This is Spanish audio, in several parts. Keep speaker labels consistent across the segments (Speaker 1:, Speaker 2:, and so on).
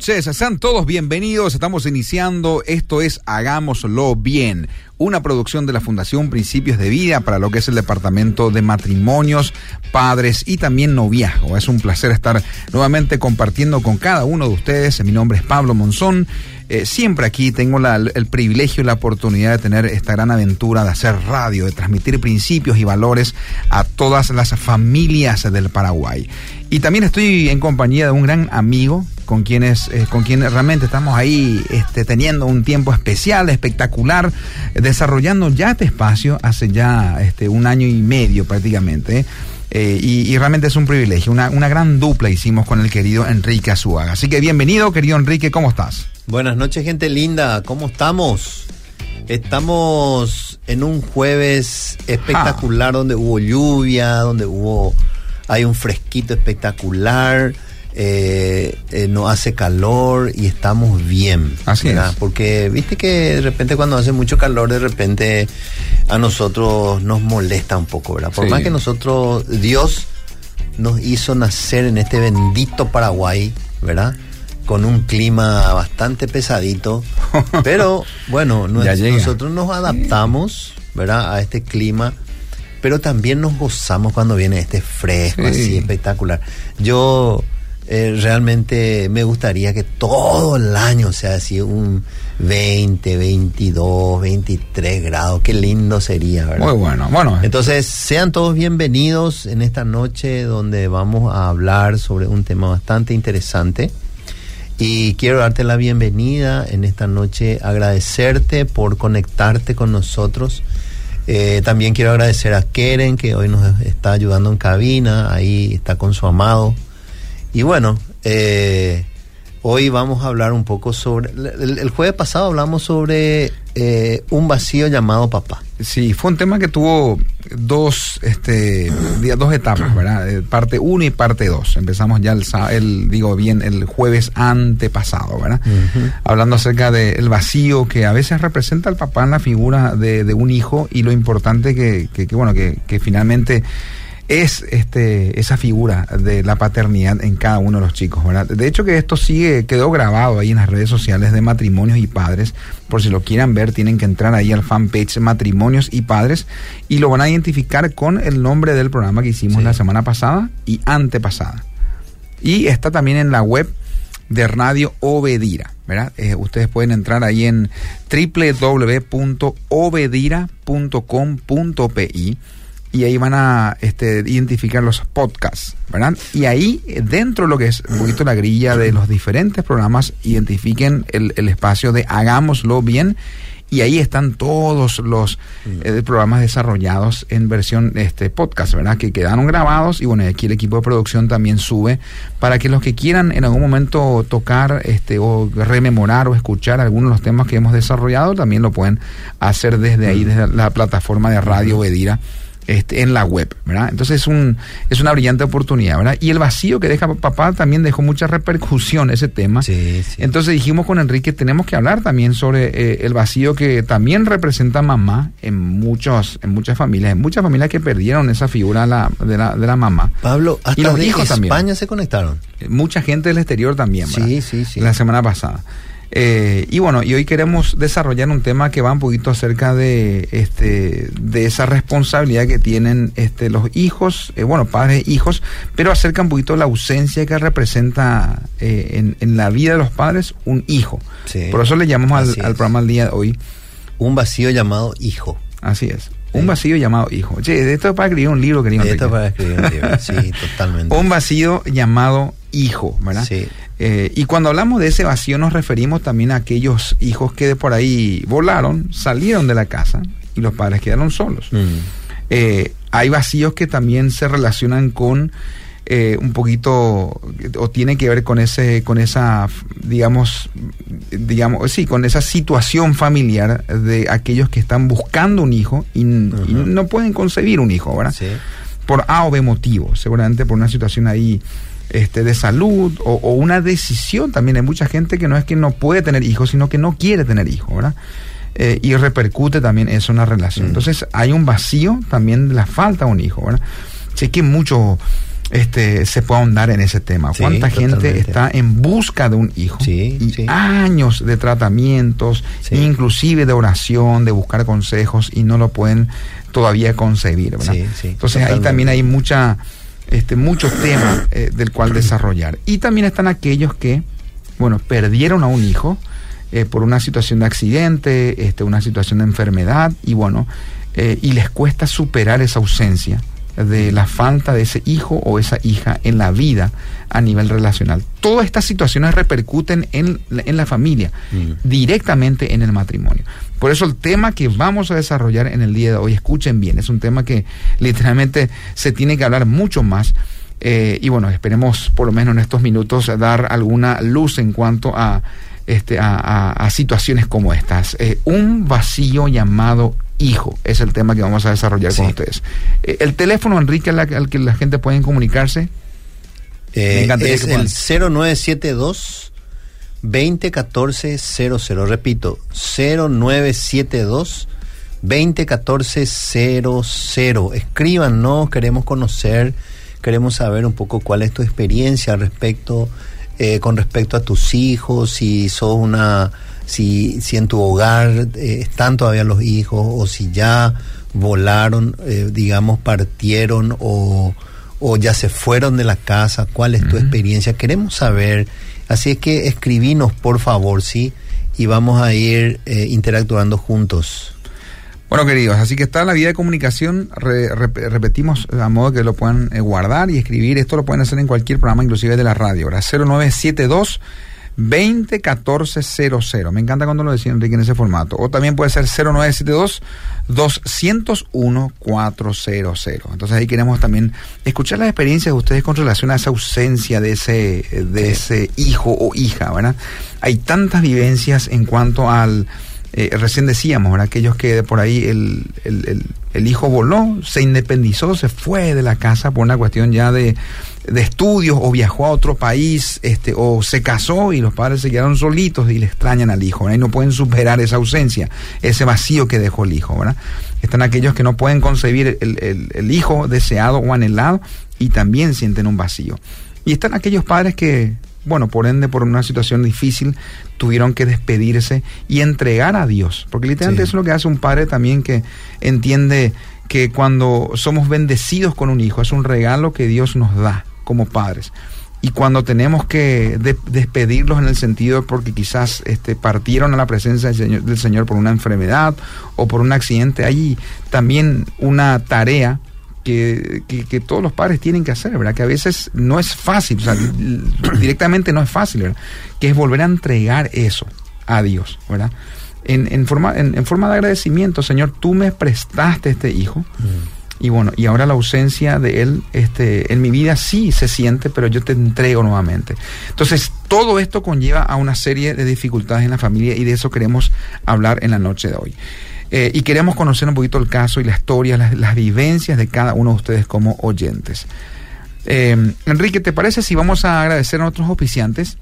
Speaker 1: noches. Sean todos bienvenidos. Estamos iniciando. Esto es Hagámoslo Bien, una producción de la Fundación Principios de Vida para lo que es el Departamento de Matrimonios, Padres y también Noviazgo. Es un placer estar nuevamente compartiendo con cada uno de ustedes. Mi nombre es Pablo Monzón. Eh, siempre aquí tengo el privilegio y la oportunidad de tener esta gran aventura de hacer radio, de transmitir principios y valores a todas las familias del Paraguay. Y también estoy en compañía de un gran amigo con quienes eh, con quien realmente estamos ahí este, teniendo un tiempo especial, espectacular, desarrollando ya este espacio hace ya este, un año y medio prácticamente. Eh, y, realmente es un privilegio, una, una gran dupla hicimos con el querido Enrique Azuaga. Así que bienvenido, querido Enrique, ¿cómo estás?
Speaker 2: Buenas noches, gente linda, ¿cómo estamos? Estamos en un jueves espectacular donde hubo lluvia, donde hubo hay un fresquito espectacular, eh, eh, no hace calor y estamos bien.
Speaker 1: Así es.
Speaker 2: Porque viste que de repente cuando hace mucho calor, de repente a nosotros nos molesta un poco, ¿verdad? Por más que nosotros, Dios nos hizo nacer en este bendito Paraguay, ¿verdad? Con un clima bastante pesadito, pero bueno, nosotros nos adaptamos, ¿verdad? A este clima pero también nos gozamos cuando viene este fresco, así espectacular. Yo eh, realmente me gustaría que todo el año sea así un 20, 22, 23 grados. Qué lindo sería, ¿verdad?
Speaker 1: Muy bueno. Bueno,
Speaker 2: entonces sean todos bienvenidos en esta noche donde vamos a hablar sobre un tema bastante interesante. Y quiero darte la bienvenida en esta noche, agradecerte por conectarte con nosotros eh, también quiero agradecer a Keren, que hoy nos está ayudando en cabina, ahí está con su amado. Y bueno, eh, hoy vamos a hablar un poco sobre... El, jueves pasado hablamos sobre eh, un vacío llamado papá.
Speaker 1: Sí, fue un tema que tuvo dos, este, dos etapas, ¿verdad? Eh, parte 1 y parte 2. Empezamos ya el, el, digo bien, el jueves antepasado, ¿verdad? Hablando acerca del vacío que a veces representa el papá en la figura de, de un hijo y lo importante que, que, que bueno, que, que finalmente es este, esa figura de la paternidad en cada uno de los chicos, ¿verdad? De hecho que esto sigue, quedó grabado ahí en las redes sociales de matrimonios y padres, por si lo quieran ver, tienen que entrar ahí al fanpage Matrimonios y Padres y lo van a identificar con el nombre del programa que hicimos la semana pasada y antepasada. Y está también en la web de Radio Obedira, ¿verdad? Eh, ustedes pueden entrar ahí en www.obedira.com.pi y ahí van a este, identificar los podcasts, ¿verdad? Y ahí, dentro de lo que es un poquito la grilla de los diferentes programas, identifiquen el, el espacio de hagámoslo bien y ahí están todos los mm. eh, programas desarrollados en versión este podcast, ¿verdad? Que quedaron grabados y bueno, aquí el equipo de producción también sube para que los que quieran en algún momento tocar este o rememorar o escuchar algunos de los temas que hemos desarrollado también lo pueden hacer desde ahí, mm. desde la plataforma de Radio Bedira este, en la web, ¿verdad? Entonces es, un, es una brillante oportunidad, ¿verdad? Y el vacío que deja papá también dejó mucha repercusión ese tema.
Speaker 2: Sí, sí.
Speaker 1: Entonces dijimos con Enrique, tenemos que hablar también sobre eh, el vacío que también representa mamá en, muchos, en muchas familias, en muchas familias que perdieron esa figura de, la, de la mamá.
Speaker 2: Pablo, hasta
Speaker 1: y los
Speaker 2: de
Speaker 1: hijos
Speaker 2: España
Speaker 1: también.
Speaker 2: se conectaron.
Speaker 1: Mucha gente del exterior también, ¿verdad?
Speaker 2: Sí, sí, sí.
Speaker 1: La semana pasada. Eh, y bueno, y hoy queremos desarrollar un tema que va un poquito acerca de este de esa responsabilidad que tienen este los hijos, eh, bueno, padres e hijos, pero acerca un poquito la ausencia que representa eh, en, en, la vida de los padres un hijo.
Speaker 2: Sí.
Speaker 1: Por eso le llamamos al, al, programa al día de hoy
Speaker 2: un vacío llamado hijo.
Speaker 1: Así es. Un vacío llamado hijo. Che, esto es para escribir un libro, querido.
Speaker 2: Esto es para escribir un libro, sí, totalmente.
Speaker 1: Un vacío llamado hijo, ¿verdad?
Speaker 2: Sí.
Speaker 1: Eh, y cuando hablamos de ese vacío nos referimos también a aquellos hijos que de por ahí volaron, salieron de la casa y los padres quedaron solos.
Speaker 2: Mm.
Speaker 1: Eh, hay vacíos que también se relacionan con eh, un poquito o tiene que ver con ese con esa digamos digamos sí con esa situación familiar de aquellos que están buscando un hijo y, uh -huh. y no pueden concebir un hijo, ¿verdad?
Speaker 2: Sí.
Speaker 1: Por A o B motivo, seguramente por una situación ahí este, de salud o, o, una decisión también. Hay mucha gente que no es que no puede tener hijos, sino que no quiere tener hijos, ¿verdad? Eh, y repercute también eso en la relación. Mm. Entonces hay un vacío también de la falta de un hijo, ¿verdad? Sé que muchos este, se pueda ahondar en ese tema. ¿Cuánta gente está en busca de un hijo? y años de tratamientos, inclusive de oración, de buscar consejos y no lo pueden todavía concebir. Entonces ahí también hay mucha, este, muchos temas eh, del cual desarrollar. Y también están aquellos que, bueno, perdieron a un hijo eh, por una situación de accidente, este, una situación de enfermedad y bueno, eh, y les cuesta superar esa ausencia de la falta de ese hijo o esa hija en la vida a nivel relacional. Todas estas situaciones repercuten en, en la familia, mm. directamente en el matrimonio. Por eso el tema que vamos a desarrollar en el día de hoy, escuchen bien, es un tema que literalmente se tiene que hablar mucho más. Eh, y bueno, esperemos por lo menos en estos minutos dar alguna luz en cuanto a, este, a, situaciones como estas. Eh, un vacío llamado hijo es el tema que vamos a desarrollar con ustedes. Eh, el teléfono, Enrique, al, que la gente puede comunicarse.
Speaker 2: Eh, es el 0972 201400. Repito, 0972 201400. Escríbanos, queremos conocer, queremos saber un poco cuál es tu experiencia al respecto, eh, con respecto a tus hijos, si sos una si, si en tu hogar eh, están todavía los hijos o si ya volaron, eh, digamos, partieron o, o, ya se fueron de la casa, cuál es tu experiencia, queremos saber. Así es que escribinos, por favor, sí, y vamos a ir eh, interactuando juntos.
Speaker 1: Bueno, queridos, así que está la vía de comunicación, repetimos a modo que lo puedan guardar y escribir. Esto lo pueden hacer en cualquier programa, inclusive de la radio. Ahora, 0972 201400. Me encanta cuando lo decía Enrique en ese formato. O también puede ser 0972 201 400. Entonces ahí queremos también escuchar las experiencias de ustedes con relación a esa ausencia de ese, de ese hijo o hija, ¿verdad? Hay tantas vivencias en cuanto al eh, recién decíamos, aquellos que por ahí el, el, el, hijo voló, se independizó, se fue de la casa por una cuestión ya de, de estudios o viajó a otro país este, o se casó y los padres se quedaron solitos y le extrañan al hijo y no pueden superar esa ausencia, ese vacío que dejó el hijo. ¿verdad? Están aquellos que no pueden concebir el, el hijo deseado o anhelado y también sienten un vacío. Y están aquellos padres que bueno, por ende, por una situación difícil, tuvieron que despedirse y entregar a Dios. Porque literalmente eso es lo que hace un padre también que entiende que cuando somos bendecidos con un hijo, es un regalo que Dios nos da como padres. Y cuando tenemos que despedirlos en el sentido de porque quizás este, partieron a la presencia del Señor, del Señor por una enfermedad o por un accidente, hay también una tarea que, que, todos los padres tienen que hacer, ¿verdad? Que a veces no es fácil, o sea, directamente no es fácil, ¿verdad? Que es volver a entregar eso a Dios, ¿verdad? En, en forma, en, forma de agradecimiento, Señor, tú me prestaste este hijo. Mm. Y bueno, y ahora la ausencia de él este, en mi vida sí se siente, pero yo te entrego nuevamente. Entonces, todo esto conlleva a una serie de dificultades en la familia y de eso queremos hablar en la noche de hoy. Eh, y queremos conocer un poquito el caso y la historia, las, vivencias de cada uno de ustedes como oyentes. Eh, Enrique, ¿te parece si vamos a agradecer a nuestros oficiantes?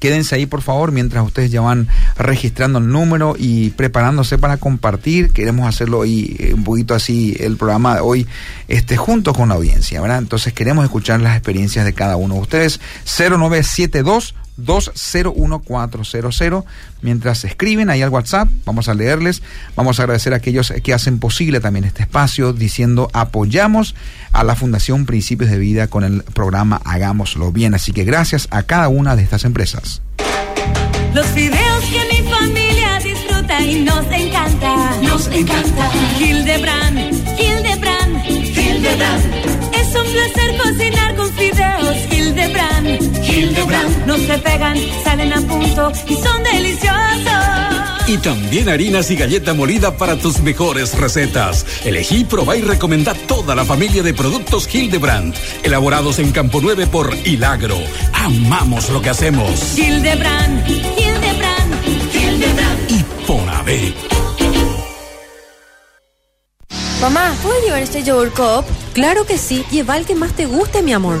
Speaker 1: Quédense ahí, por favor, mientras ustedes ya van registrando el número y preparándose para compartir. Queremos hacerlo hoy eh, un poquito así, el programa de hoy, este, junto con la audiencia, ¿verdad? Entonces queremos escuchar las experiencias de cada uno de ustedes. 0972 201400. Mientras escriben ahí al WhatsApp, vamos a leerles. Vamos a agradecer a aquellos que hacen posible también este espacio diciendo apoyamos a la Fundación Principios de Vida con el programa Hagámoslo Bien. Así que gracias a cada una de estas empresas.
Speaker 3: Los videos que mi familia disfruta y nos encanta. Nos encanta. Hildebrand, se pegan, salen a punto y son deliciosos.
Speaker 4: Y también harinas y galleta molida para tus mejores recetas. Elegí, probá y recomendá toda la familia de productos Hildebrand. Elaborados en Campo 9 por Hilagro. Amamos lo que hacemos.
Speaker 3: Hildebrand, Hildebrand, Hildebrand.
Speaker 4: Y por haber.
Speaker 5: Mamá, ¿puedo llevar este yogur cup? Claro que sí. Lleva el que más te guste, mi amor.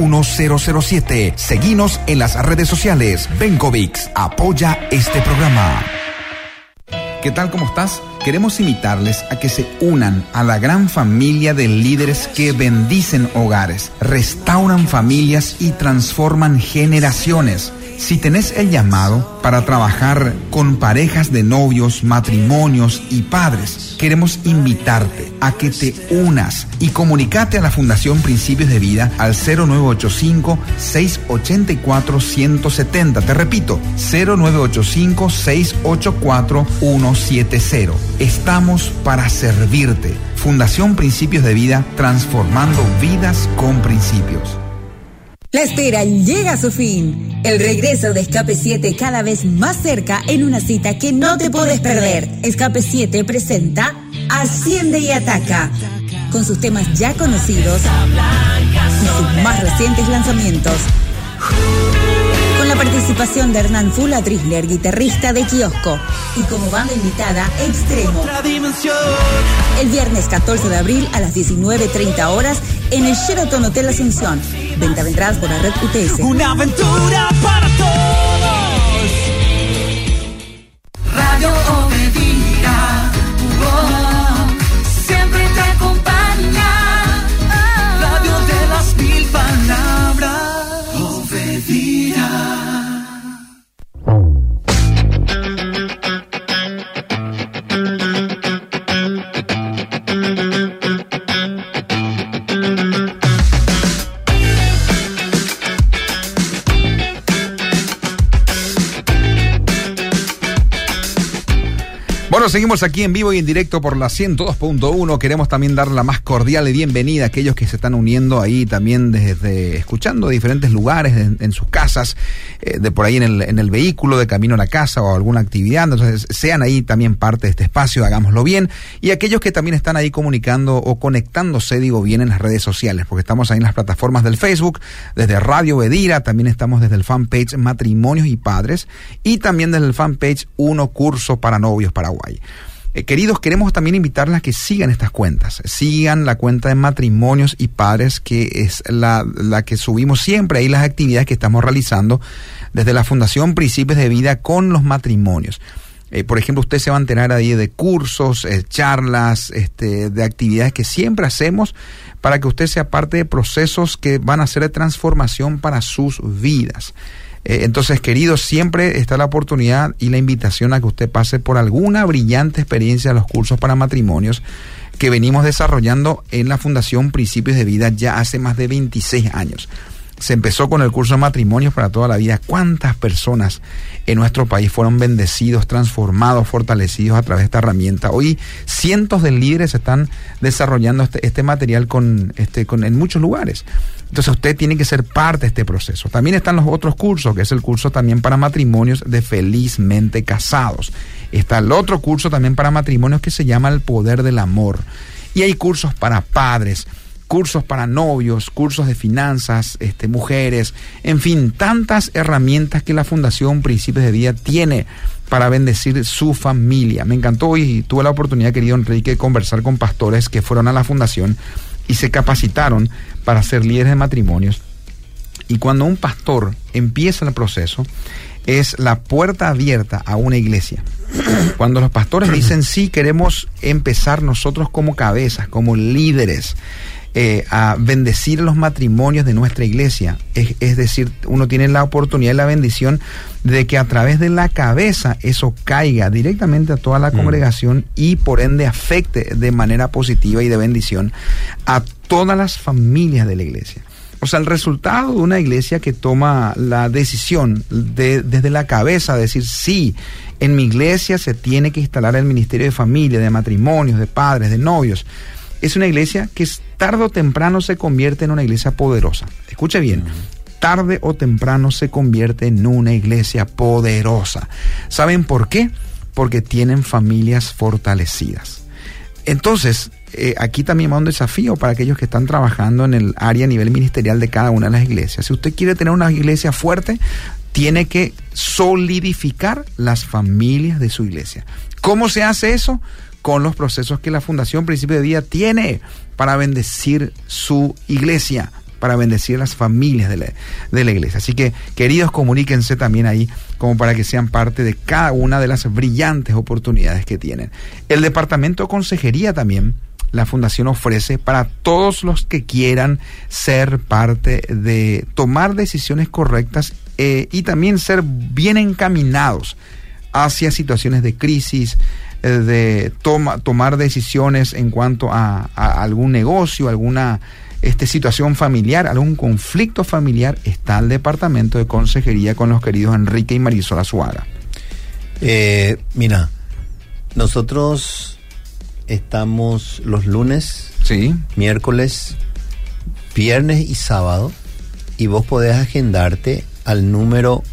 Speaker 1: 1007. Seguinos en las redes sociales. Benkovics apoya este programa. ¿Qué tal? ¿Cómo estás? Queremos invitarles a que se unan a la gran familia de líderes que bendicen hogares, restauran familias y transforman generaciones. Si tenés el llamado para trabajar con parejas de novios, matrimonios y padres, queremos invitarte a que te unas y comunicate a la Fundación Principios de Vida al 0985-684-170. Te repito, 0985-684-170. Estamos para servirte. Fundación Principios de Vida, transformando vidas con principios.
Speaker 6: La espera llega a su fin. El regreso de Escape 7 cada vez más cerca en una cita que no te puedes perder. Escape 7 presenta Asciende y Ataca. Con sus temas ya conocidos y sus más recientes lanzamientos. Con la participación de Hernán Fula Trisler, guitarrista de Kiosco. Y como banda invitada, Extremo. El viernes 14 de abril a las 19.30 horas en el Sheraton Hotel Asunción. Venta de entradas por la red UTS.
Speaker 7: Una aventura para todos. Radio
Speaker 1: Bueno, seguimos aquí en vivo y en directo por la 102.1. Queremos también dar la más cordial bienvenida a aquellos que se están uniendo ahí también desde escuchando diferentes lugares, en, en sus casas, eh, de por ahí en el, en el vehículo, de camino a la casa o alguna actividad. Entonces, sean ahí también parte de este espacio, hagámoslo bien. Y aquellos que también están ahí comunicando o conectándose, digo bien, en las redes sociales, porque estamos ahí en las plataformas del Facebook, desde Radio Bedira, también estamos desde el fanpage Matrimonios y Padres, y también desde el fanpage Uno Curso para Novios Paraguay. Eh, queridos, queremos también invitarles a que sigan estas cuentas. Sigan la cuenta de matrimonios y padres, que es la, la que subimos siempre ahí las actividades que estamos realizando desde la Fundación Principios de Vida con los matrimonios. Eh, por ejemplo, usted se va a enterar ahí de cursos, eh, charlas, este, de actividades que siempre hacemos para que usted sea parte de procesos que van a ser de transformación para sus vidas. Eh, entonces, queridos, siempre está la oportunidad y la invitación a que usted pase por alguna brillante experiencia de los cursos para matrimonios que venimos desarrollando en la Fundación Principios de Vida ya hace más de 26 años. Se empezó con el curso de matrimonios para toda la vida. ¿Cuántas personas en nuestro país fueron bendecidos, transformados, fortalecidos a través de esta herramienta? Hoy cientos de líderes están desarrollando este, este material este, con, en muchos lugares. Entonces usted tiene que ser parte de este proceso. También están los otros cursos, que es el curso también para matrimonios de felizmente casados. Está el otro curso también para matrimonios que se llama El Poder del Amor. Y hay cursos para padres, cursos para novios, cursos de finanzas, este, mujeres, en fin, tantas herramientas que la Fundación Principios de Vida tiene para bendecir su familia. Me encantó y tuve la oportunidad, querido Enrique, de conversar con pastores que fueron a la fundación y se capacitaron para ser líderes de matrimonios. Y cuando un pastor empieza el proceso, es la puerta abierta a una iglesia. Cuando los pastores dicen, sí, queremos empezar nosotros como cabezas, como líderes, eh, a bendecir los matrimonios de nuestra iglesia. Es, es, decir, uno tiene la oportunidad y la bendición de que a través de la cabeza eso caiga directamente a toda la mm. congregación y por ende afecte de manera positiva y de bendición a todas las familias de la iglesia. O sea, el resultado de una iglesia que toma la decisión de, desde la cabeza, de decir, sí, en mi iglesia se tiene que instalar el ministerio de familia, de matrimonios, de padres, de novios. Es una iglesia que tarde o temprano se convierte en una iglesia poderosa. Escuche bien, tarde o temprano se convierte en una iglesia poderosa. ¿Saben por qué? Porque tienen familias fortalecidas. Entonces, eh, aquí también va un desafío para aquellos que están trabajando en el área a nivel ministerial de cada una de las iglesias. Si usted quiere tener una iglesia fuerte, tiene que solidificar las familias de su iglesia. ¿Cómo se hace eso? Con los procesos que la Fundación Principio de Vida tiene para bendecir su iglesia, para bendecir las familias de la, de la, iglesia. Así que, queridos, comuníquense también ahí como para que sean parte de cada una de las brillantes oportunidades que tienen. El Departamento de Consejería también la fundación ofrece para todos los que quieran ser parte de tomar decisiones correctas eh, y también ser bien encaminados hacia situaciones de crisis, de toma, tomar decisiones en cuanto a, algún negocio, alguna este, situación familiar, algún conflicto familiar, está el departamento de consejería con los queridos Enrique y Marisol Azuaga.
Speaker 2: Eh, mira, nosotros estamos los lunes,
Speaker 1: sí.
Speaker 2: miércoles, viernes y sábado. Y vos podés agendarte al número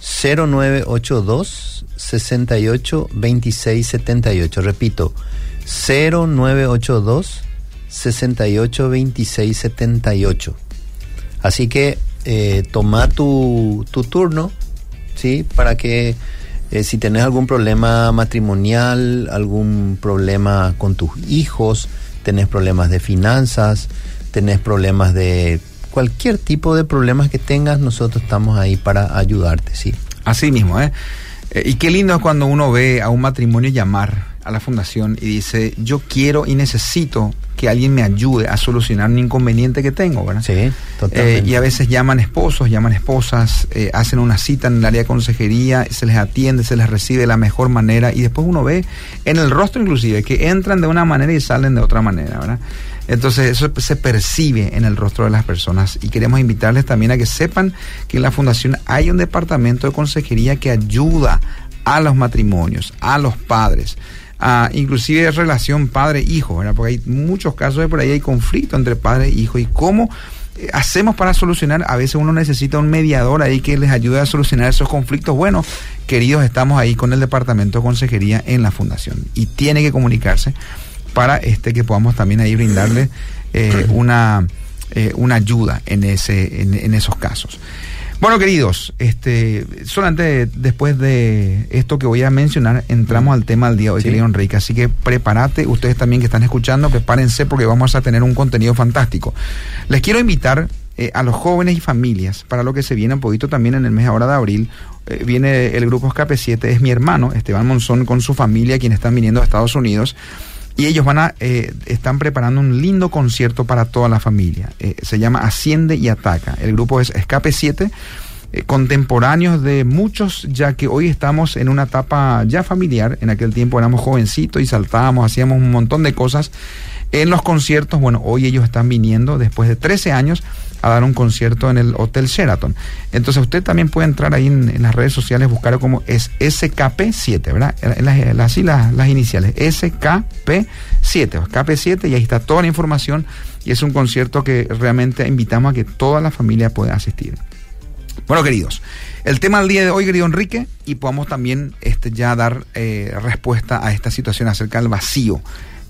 Speaker 2: 0982 68 26 78. Repito, 0982 68 26 78. Así que eh, toma tu, tu turno, ¿sí? Para que eh, si tenés algún problema matrimonial, algún problema con tus hijos, tenés problemas de finanzas, tenés problemas de cualquier tipo de problemas que tengas, nosotros estamos ahí para ayudarte, ¿sí?
Speaker 1: Así mismo, ¿eh? Eh y qué lindo es cuando uno ve a un matrimonio llamar a la fundación y dice, yo quiero y necesito que alguien me ayude a solucionar un inconveniente que tengo, ¿verdad?
Speaker 2: Sí, totalmente.
Speaker 1: Eh, y a veces llaman esposos, llaman esposas, eh, hacen una cita en el área de consejería, se les atiende, se les recibe de la mejor manera y después uno ve en el rostro inclusive que entran de una manera y salen de otra manera, ¿verdad? Entonces eso se percibe en el rostro de las personas y queremos invitarles también a que sepan que en la fundación hay un departamento de consejería que ayuda a los matrimonios, a los padres inclusive relación padre-hijo. Porque hay muchos casos de por ahí hay conflicto entre padre e hijo y cómo eh, hacemos para solucionar, a veces uno necesita un mediador ahí que les ayude a solucionar esos conflictos. Bueno, queridos, estamos ahí con el departamento de consejería en la fundación y tiene que comunicarse para este que podamos también ahí brindarle eh, una, eh, una ayuda en, ese, en esos casos. Bueno, queridos, este, solamente después de esto que voy a mencionar, entramos al tema del día de hoy, querido Enrique. Así que prepárate, ustedes también que están escuchando, prepárense porque vamos a tener un contenido fantástico. Les quiero invitar eh, a los jóvenes y familias para lo que se viene un poquito también en el mes ahora de abril. Eh, viene el grupo Escape 7, es mi hermano, Esteban Monzón, con su familia, quienes están viniendo a Estados Unidos y ellos van a eh, están preparando un lindo concierto para toda la familia. Eh, se llama Asciende y Ataca. El grupo es Escape 7, eh, contemporáneos de muchos, ya que hoy estamos en una etapa ya familiar. En aquel tiempo éramos jovencitos y saltábamos, hacíamos un montón de cosas. En los conciertos, bueno, hoy ellos están viniendo después de 13 años a dar un concierto en el Hotel Sheraton. Entonces usted también puede entrar ahí en, las redes sociales, buscar como es SKP7, ¿verdad? así las, las iniciales, SKP7, KP7, y ahí está toda la información y es un concierto que realmente invitamos a que toda la familia pueda asistir. Bueno, queridos, el tema del día de hoy, querido Enrique, y podamos también este, ya dar eh, respuesta a esta situación acerca del vacío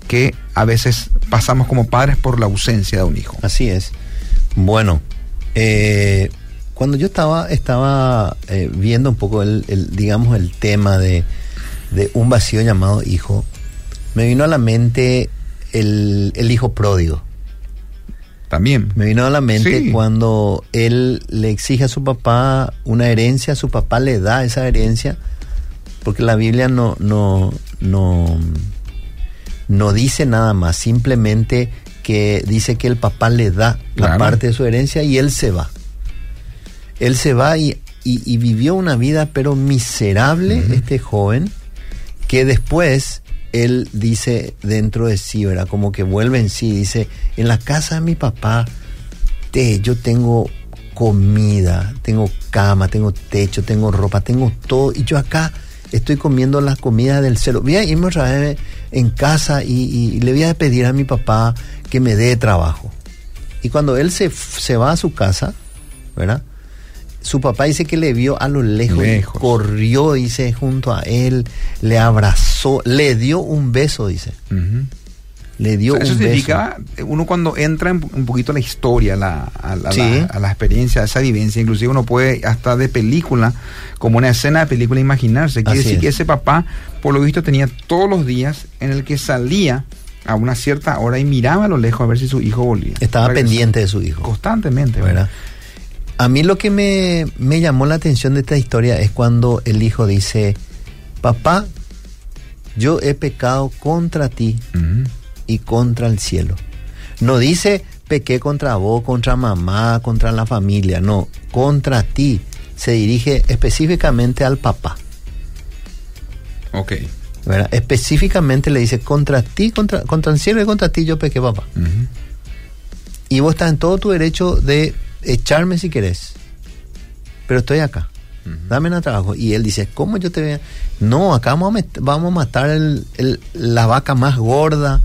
Speaker 1: que a veces pasamos como padres por la ausencia de un hijo.
Speaker 2: Así es. Bueno, eh, cuando yo estaba, estaba eh, viendo un poco el, digamos, el tema de, un vacío llamado hijo, me vino a la mente el, hijo pródigo.
Speaker 1: También.
Speaker 2: Me vino a la mente cuando él le exige a su papá una herencia, su papá le da esa herencia, porque la Biblia no, no, no, no dice nada más, simplemente que dice que el papá le da la parte de su herencia y él se va. Él se va y, y- y vivió una vida pero miserable este joven que después él dice dentro de sí, ¿verdad? Como que vuelve en sí, dice, en la casa de mi papá te- yo tengo comida, tengo cama, tengo techo, tengo ropa, tengo todo y yo acá estoy comiendo la comida del cero. Voy a irme otra vez en casa y, y le voy a pedir a mi papá que me dé trabajo. Y cuando él se, se va a su casa, ¿verdad? Su papá dice que le vio a lo lejos, y
Speaker 1: Lejos.
Speaker 2: corrió, dice, junto a él, le abrazó, le dio un beso, dice. Le dio
Speaker 1: O sea, eso
Speaker 2: un
Speaker 1: significa, uno cuando entra en un poquito a la historia, la, a, la, a
Speaker 2: Sí.
Speaker 1: la- a la experiencia, a esa vivencia, inclusive uno puede hasta de película, como una escena de película, imaginarse. Quiere
Speaker 2: Así
Speaker 1: decir
Speaker 2: es.
Speaker 1: que ese papá, por lo visto, tenía todos los días en el que salía a una cierta hora y miraba a lo lejos a ver si su hijo volvía.
Speaker 2: Estaba pendiente de su hijo.
Speaker 1: Constantemente,
Speaker 2: ¿verdad? A mí lo que me, me llamó la atención de esta historia es cuando el hijo dice, papá, yo he pecado contra ti. Y contra el cielo. No dice pequé contra vos, contra mamá, contra la familia, no, contra ti. Se dirige específicamente al papá.
Speaker 1: Ok.
Speaker 2: ¿verdad? Específicamente le dice contra ti, contra, contra el cielo y contra ti yo pequé, papá. Y vos estás en todo tu derecho de echarme si querés. Pero estoy acá. Dame el trabajo. Y él dice, ¿cómo yo te voy a...? No, acá vamos a, vamos a matar el- el- la vaca más gorda.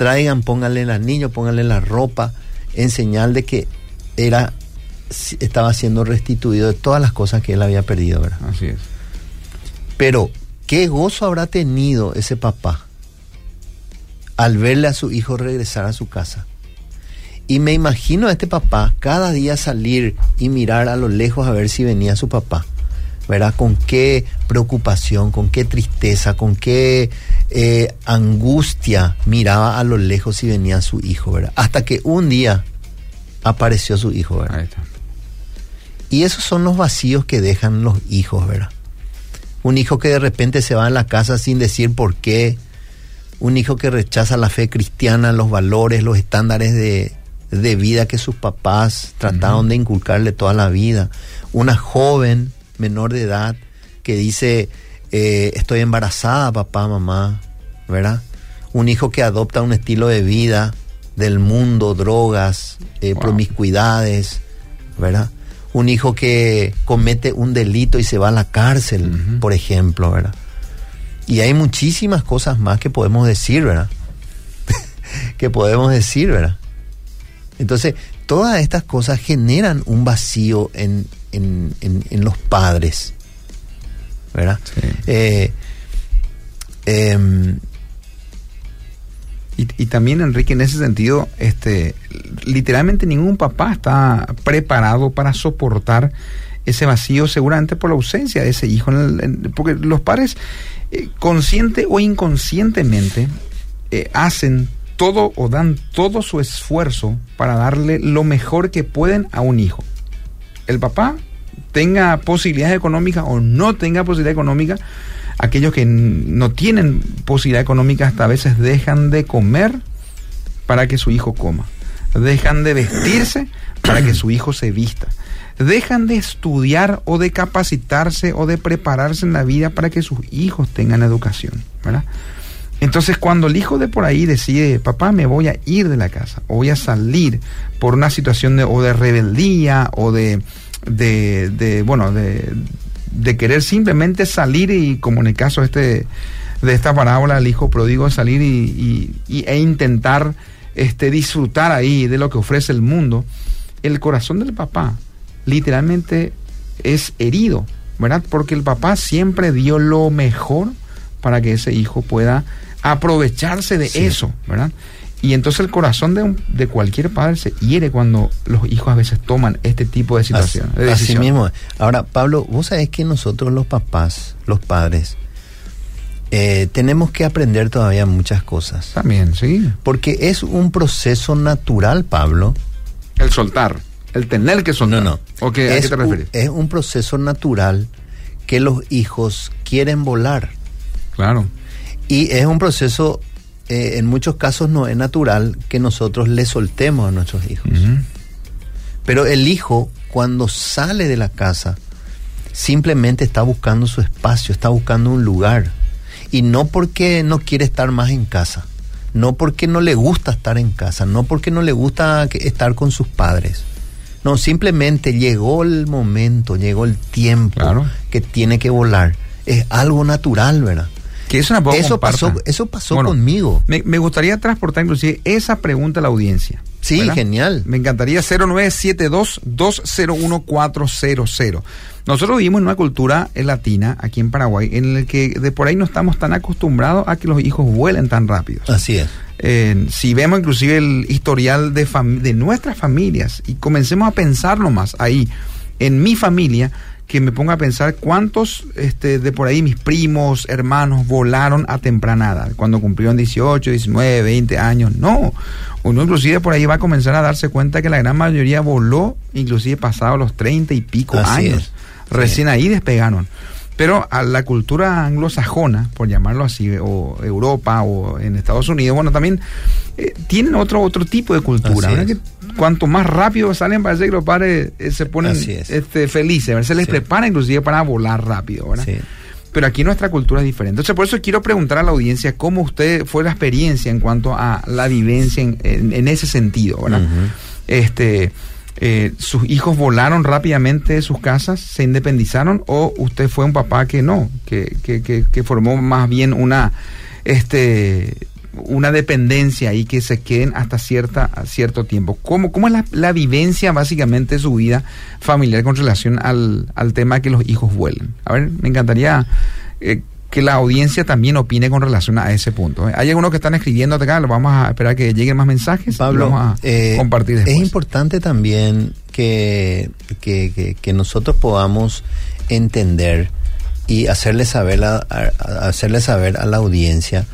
Speaker 2: Traigan, pónganle el anillo, pónganle la ropa. En señal de que era estaba siendo restituido de todas las cosas que él había perdido, ¿verdad?
Speaker 1: Así es.
Speaker 2: Pero, ¿qué gozo habrá tenido ese papá al verle a su hijo regresar a su casa? Y me imagino a este papá cada día salir y mirar a lo lejos a ver si venía su papá. ¿Verdad? Con qué preocupación, con qué tristeza, con qué eh, angustia miraba a lo lejos si venía su hijo, ¿verdad? Hasta que un día apareció su hijo, ¿verdad?
Speaker 1: Ahí está.
Speaker 2: Y esos son los vacíos que dejan los hijos, ¿verdad? Un hijo que de repente se va a la casa sin decir por qué. Un hijo que rechaza la fe cristiana, los valores, los estándares de, de vida que sus papás trataron de inculcarle toda la vida. Una joven menor de edad que dice, eh, estoy embarazada, papá, mamá, ¿verdad? Un hijo que adopta un estilo de vida del mundo, drogas, eh,
Speaker 1: Wow.
Speaker 2: promiscuidades, ¿verdad? Un hijo que comete un delito y se va a la cárcel, por ejemplo, ¿verdad? Y hay muchísimas cosas más que podemos decir, ¿verdad? que podemos decir, ¿verdad? Entonces, todas estas cosas generan un vacío en, en- en- en los padres, ¿verdad?
Speaker 1: Sí.
Speaker 2: Eh, em,
Speaker 1: Y, y también, Enrique, en ese sentido, este, literalmente ningún papá está preparado para soportar ese vacío, seguramente por la ausencia de ese hijo. en el- en- porque los padres, eh, consciente o inconscientemente, eh, hacen todo o dan todo su esfuerzo para darle lo mejor que pueden a un hijo. El papá tenga posibilidades económicas o no tenga posibilidad económica, aquellos que no tienen posibilidad económica hasta a veces dejan de comer para que su hijo coma. Dejan de vestirse para que su hijo se vista. Dejan de estudiar o de capacitarse o de prepararse en la vida para que sus hijos tengan educación, ¿verdad? Entonces, cuando el hijo de por ahí decide, papá, me voy a ir de la casa, o voy a salir por una situación de, o de rebeldía, o de, de, de, bueno, de, querer simplemente salir y, como en el caso este de esta parábola, el hijo pródigo salir y, y- y- e intentar este, disfrutar ahí de lo que ofrece el mundo, el corazón del papá literalmente es herido, ¿verdad? Porque el papá siempre dio lo mejor para que ese hijo pueda aprovecharse de
Speaker 2: Sí.
Speaker 1: eso, ¿verdad? Y entonces el corazón de, un- de cualquier padre se hiere cuando los hijos a veces toman este tipo de situaciones. de
Speaker 2: Así, mismo. Ahora, Pablo, vos sabés que nosotros los papás, los padres, eh, tenemos que aprender todavía muchas cosas.
Speaker 1: También, sí.
Speaker 2: Porque es un proceso natural, Pablo.
Speaker 1: El soltar, el tener que soltar.
Speaker 2: No, no.
Speaker 1: ¿O qué- ¿A
Speaker 2: es,
Speaker 1: qué te
Speaker 2: un,
Speaker 1: refieres?
Speaker 2: es un proceso natural que los hijos quieren volar.
Speaker 1: Claro.
Speaker 2: Y es un proceso eh, en muchos casos no es natural que nosotros le soltemos a nuestros hijos. Pero el hijo, cuando sale de la casa, simplemente está buscando su espacio, está buscando un lugar. Y no porque no quiere estar más en casa, no porque no le gusta estar en casa, no porque no le gusta estar con sus padres. No, simplemente llegó el momento, llegó el tiempo
Speaker 1: Claro.
Speaker 2: que tiene que volar. Es algo natural, ¿verdad?
Speaker 1: Que eso tampoco
Speaker 2: Eso
Speaker 1: compartan.
Speaker 2: pasó- eso pasó conmigo.
Speaker 1: Me, me gustaría transportar inclusive esa pregunta a la audiencia.
Speaker 2: Sí, genial.
Speaker 1: Me encantaría 0972-201-400. Nosotros vivimos en una cultura eh, latina aquí en Paraguay en la que de por ahí no estamos tan acostumbrados a que los hijos vuelen tan rápido.
Speaker 2: Así es.
Speaker 1: Eh, si vemos inclusive el historial de, fam- de nuestras familias y comencemos a pensarlo más ahí, en mi familia, que me ponga a pensar cuántos este, de por ahí mis primos, hermanos volaron a temprana edad, cuando cumplieron 18, 19, 20 años. No, uno inclusive por ahí va a comenzar a darse cuenta que la gran mayoría voló, inclusive pasado los 30 y pico
Speaker 2: Así
Speaker 1: años.
Speaker 2: es.
Speaker 1: Recién ahí despegaron. Pero a la cultura anglosajona, por llamarlo así, o Europa o en Estados Unidos, bueno, también eh, tienen otro otro tipo de cultura. ¿verdad? Que cuanto más rápido salen, parece que los padres eh, se ponen
Speaker 2: es.
Speaker 1: este, felices, ¿verdad? se les
Speaker 2: Sí.
Speaker 1: prepara inclusive para volar rápido. ¿verdad?
Speaker 2: Sí.
Speaker 1: Pero aquí nuestra cultura es diferente. Entonces, por eso quiero preguntar a la audiencia cómo usted fue la experiencia en cuanto a la vivencia en, en- en ese sentido, ¿verdad?
Speaker 2: Ujú.
Speaker 1: Este, eh, ¿sus hijos volaron rápidamente de sus casas, se independizaron o usted fue un papá que no, que, que, que, formó más bien una, este, una dependencia y que se queden hasta cierta, cierto tiempo? ¿Cómo, cómo es la, la vivencia básicamente de su vida familiar con relación al, al tema de que los hijos vuelen? A ver, me encantaría eh, que la audiencia también opine con relación a ese punto. ¿eh? Hay algunos que están escribiendo acá, lo vamos a esperar que lleguen más mensajes
Speaker 2: Pablo,
Speaker 1: y vamos a
Speaker 2: eh,
Speaker 1: compartir
Speaker 2: es
Speaker 1: después.
Speaker 2: importante también que, que, que- que nosotros podamos entender y hacerle saber a, a- a- hacerle saber a la audiencia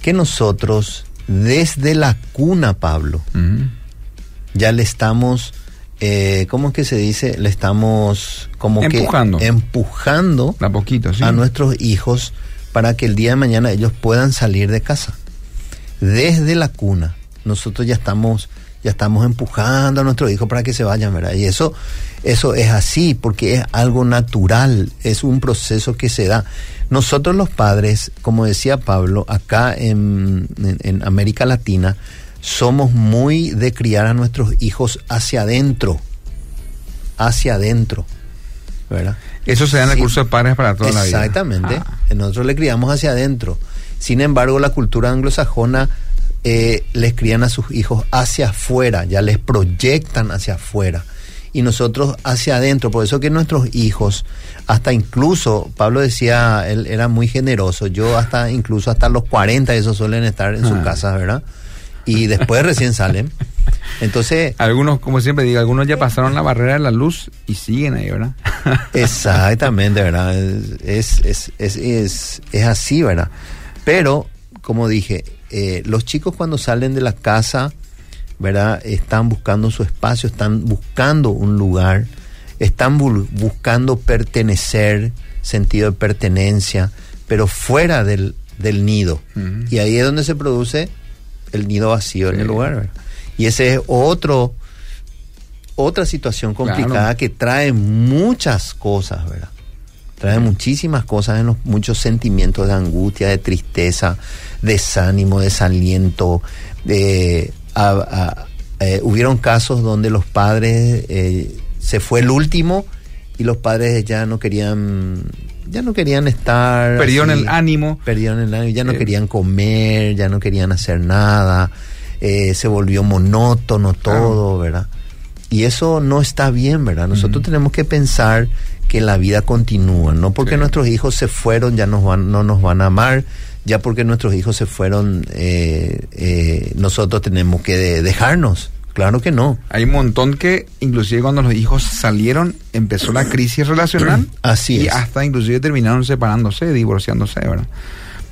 Speaker 2: que nosotros desde la cuna, Pablo, ya le estamos, eh, ¿cómo es que se dice? Le estamos como
Speaker 1: Empujando.
Speaker 2: que empujando
Speaker 1: A poquito, sí.
Speaker 2: a nuestros hijos para que el día de mañana ellos puedan salir de casa. Desde la cuna, nosotros ya estamos, ya estamos empujando a nuestros hijos para que se vayan, ¿verdad? Y eso, eso es así, porque es algo natural, es un proceso que se da. Nosotros los padres, como decía Pablo, acá en, en- en América Latina, somos muy de criar a nuestros hijos hacia adentro, hacia adentro, ¿verdad?
Speaker 1: Eso se da en el
Speaker 2: Sí.
Speaker 1: curso de padres para toda la vida.
Speaker 2: Exactamente.
Speaker 1: Ah.
Speaker 2: Nosotros le criamos hacia adentro. Sin embargo, la cultura anglosajona eh, les crían a sus hijos hacia afuera, ya les proyectan hacia afuera. Y nosotros hacia adentro. Por eso que nuestros hijos, hasta incluso, Pablo decía, él era muy generoso. Yo hasta incluso hasta los 40, esos suelen estar en sus
Speaker 1: Ah.
Speaker 2: casas, ¿verdad? Y después recién salen. Entonces,
Speaker 1: Algunos, como siempre digo, algunos ya pasaron la barrera de la luz y siguen ahí, ¿verdad?
Speaker 2: Exactamente, ¿verdad? Es, es, es, es, es así, ¿verdad? Pero, como dije, eh, los chicos cuando salen de la casa, ¿verdad? Están buscando su espacio, están buscando un lugar, están bu- buscando pertenecer, sentido de pertenencia, pero fuera del, del nido. Y ahí es donde se produce el nido vacío en el lugar, ¿verdad? Y ese es otro otra situación complicada
Speaker 1: Claro.
Speaker 2: que trae muchas cosas, ¿verdad? Trae muchísimas cosas en los muchos sentimientos de angustia, de tristeza, desánimo, desaliento. De, a- a- eh, hubieron casos donde los padres eh, se fue el último y los padres ya no querían ya no querían estar
Speaker 1: Perdieron
Speaker 2: así,
Speaker 1: el ánimo.
Speaker 2: perdieron el ánimo, ya no
Speaker 1: Eh.
Speaker 2: querían comer, ya no querían hacer nada, eh, se volvió monótono todo, ¿verdad? Y eso no está bien, ¿verdad? Nosotros tenemos que pensar que la vida continúa, no porque
Speaker 1: Sí.
Speaker 2: nuestros hijos se fueron ya nos van, no nos van a amar, ya porque nuestros hijos se fueron eh, eh, nosotros tenemos que de- dejarnos, claro que no.
Speaker 1: Hay un montón que, inclusive cuando los hijos salieron, empezó la crisis relacional.
Speaker 2: Así
Speaker 1: y
Speaker 2: es.
Speaker 1: hasta inclusive terminaron separándose, divorciándose, ¿verdad?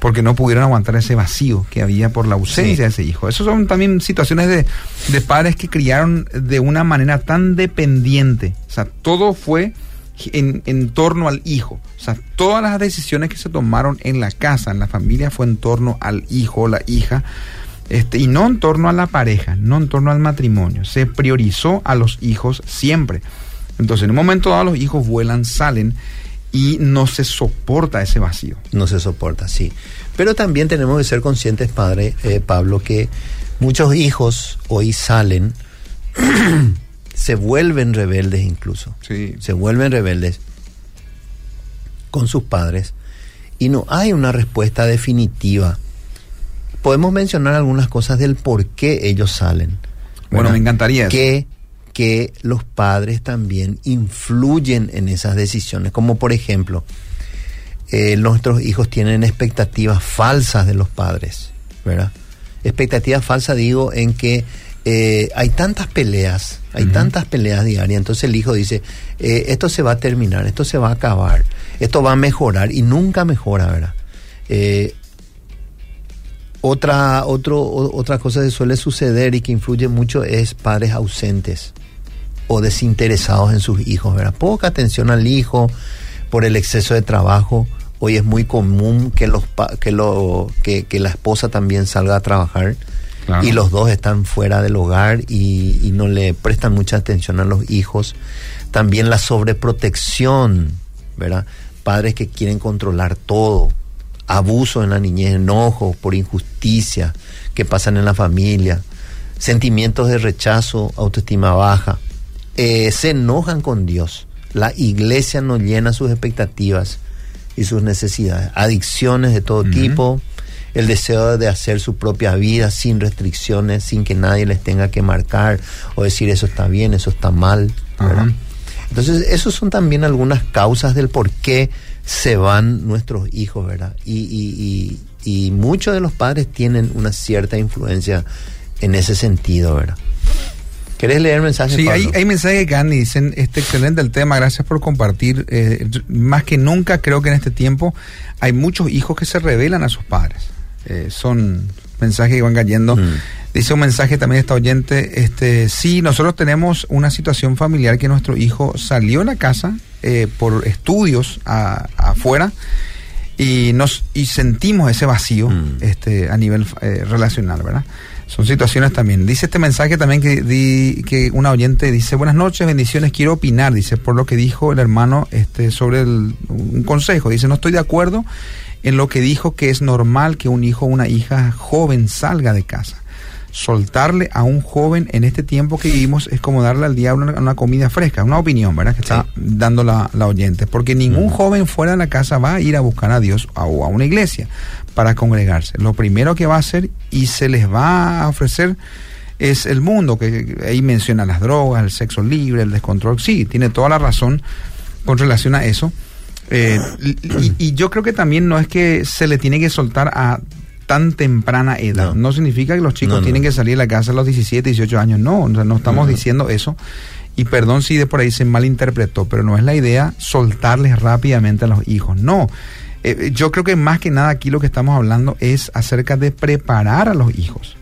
Speaker 1: Porque no pudieron aguantar ese vacío que había por la ausencia
Speaker 2: Sí.
Speaker 1: de ese hijo. Esas son también situaciones de, de padres que criaron de una manera tan dependiente. O sea, todo fue en, en torno al hijo. O sea, todas las decisiones que se tomaron en la casa, en la familia, fue en torno al hijo o la hija. Este, y no en torno a la pareja, no en torno al matrimonio. Se priorizó a los hijos siempre. Entonces, en un momento dado, los hijos vuelan, salen y no se soporta ese vacío.
Speaker 2: No se soporta, sí. Pero también tenemos que ser conscientes, padre eh, Pablo, que muchos hijos hoy salen, se vuelven rebeldes incluso.
Speaker 1: Sí.
Speaker 2: Se vuelven rebeldes con sus padres y no hay una respuesta definitiva. Podemos mencionar algunas cosas del por qué ellos salen.
Speaker 1: Bueno,
Speaker 2: ¿verdad?
Speaker 1: me encantaría eso.
Speaker 2: Que, que los padres también influyen en esas decisiones. Como por ejemplo, eh, nuestros hijos tienen expectativas falsas de los padres, ¿verdad? Expectativas falsas digo en que eh, hay tantas peleas, hay tantas peleas diarias, entonces el hijo dice, eh, esto se va a terminar, esto se va a acabar, esto va a mejorar y nunca mejora, ¿verdad? Eh, otra, otro, o- otra cosa que suele suceder y que influye mucho es padres ausentes o desinteresados en sus hijos, ¿verdad? Poca atención al hijo por el exceso de trabajo. Hoy es muy común que, los, que, lo, que, que la esposa también salga a trabajar
Speaker 1: Claro.
Speaker 2: y los dos están fuera del hogar y, y no le prestan mucha atención a los hijos. También la sobreprotección, ¿verdad? Padres que quieren controlar todo, abuso en la niñez, enojo por injusticia que pasan en la familia, sentimientos de rechazo, autoestima baja, Eh, se enojan con Dios. La iglesia no llena sus expectativas y sus necesidades, adicciones de todo tipo, el deseo de hacer su propia vida sin restricciones, sin que nadie les tenga que marcar o decir eso está bien, eso está mal. Entonces, esos son también algunas causas del por qué se van nuestros hijos, ¿verdad? Y, y, y, y muchos de los padres tienen una cierta influencia en ese sentido, ¿verdad? ¿Querés leer mensajes?
Speaker 1: Sí, hay,
Speaker 2: Pablo?
Speaker 1: hay mensajes que Candy dicen, este excelente el tema, gracias por compartir. Eh, más que nunca creo que en este tiempo hay muchos hijos que se revelan a sus padres. Eh, son mensajes que van cayendo.
Speaker 2: Mm.
Speaker 1: Dice un mensaje también esta oyente, este, sí, nosotros tenemos una situación familiar que nuestro hijo salió de la casa eh, por estudios a- afuera y nos y sentimos ese vacío
Speaker 2: Mm.
Speaker 1: este a nivel eh, relacional, ¿verdad? Son situaciones también. Dice este mensaje también que di, que una oyente dice, "Buenas noches, bendiciones, quiero opinar", dice, por lo que dijo el hermano este sobre el- un consejo. Dice, "No estoy de acuerdo en lo que dijo que es normal que un hijo o una hija joven salga de casa. Soltarle a un joven en este tiempo que vivimos es como darle al diablo una, una comida fresca, una opinión, ¿verdad? Que está
Speaker 2: Sí.
Speaker 1: dando la, la oyente. Porque ningún
Speaker 2: Ujú.
Speaker 1: joven fuera de la casa va a ir a buscar a Dios a- o a una iglesia para congregarse. Lo primero que va a hacer y se les va a ofrecer es el mundo, que ahí menciona las drogas, el sexo libre, el descontrol. Sí, tiene toda la razón con relación a eso. Eh, y, y yo creo que también no es que se le tiene que soltar a tan temprana edad.
Speaker 2: No.
Speaker 1: No, significa que los chicos
Speaker 2: No,
Speaker 1: tienen que salir de la casa a los 17, 18 años. No, no estamos diciendo eso. Y perdón si de por ahí se malinterpretó, pero no es la idea soltarles rápidamente a los hijos. No. Eh, yo creo que más que nada aquí lo que estamos hablando es acerca de preparar a los hijos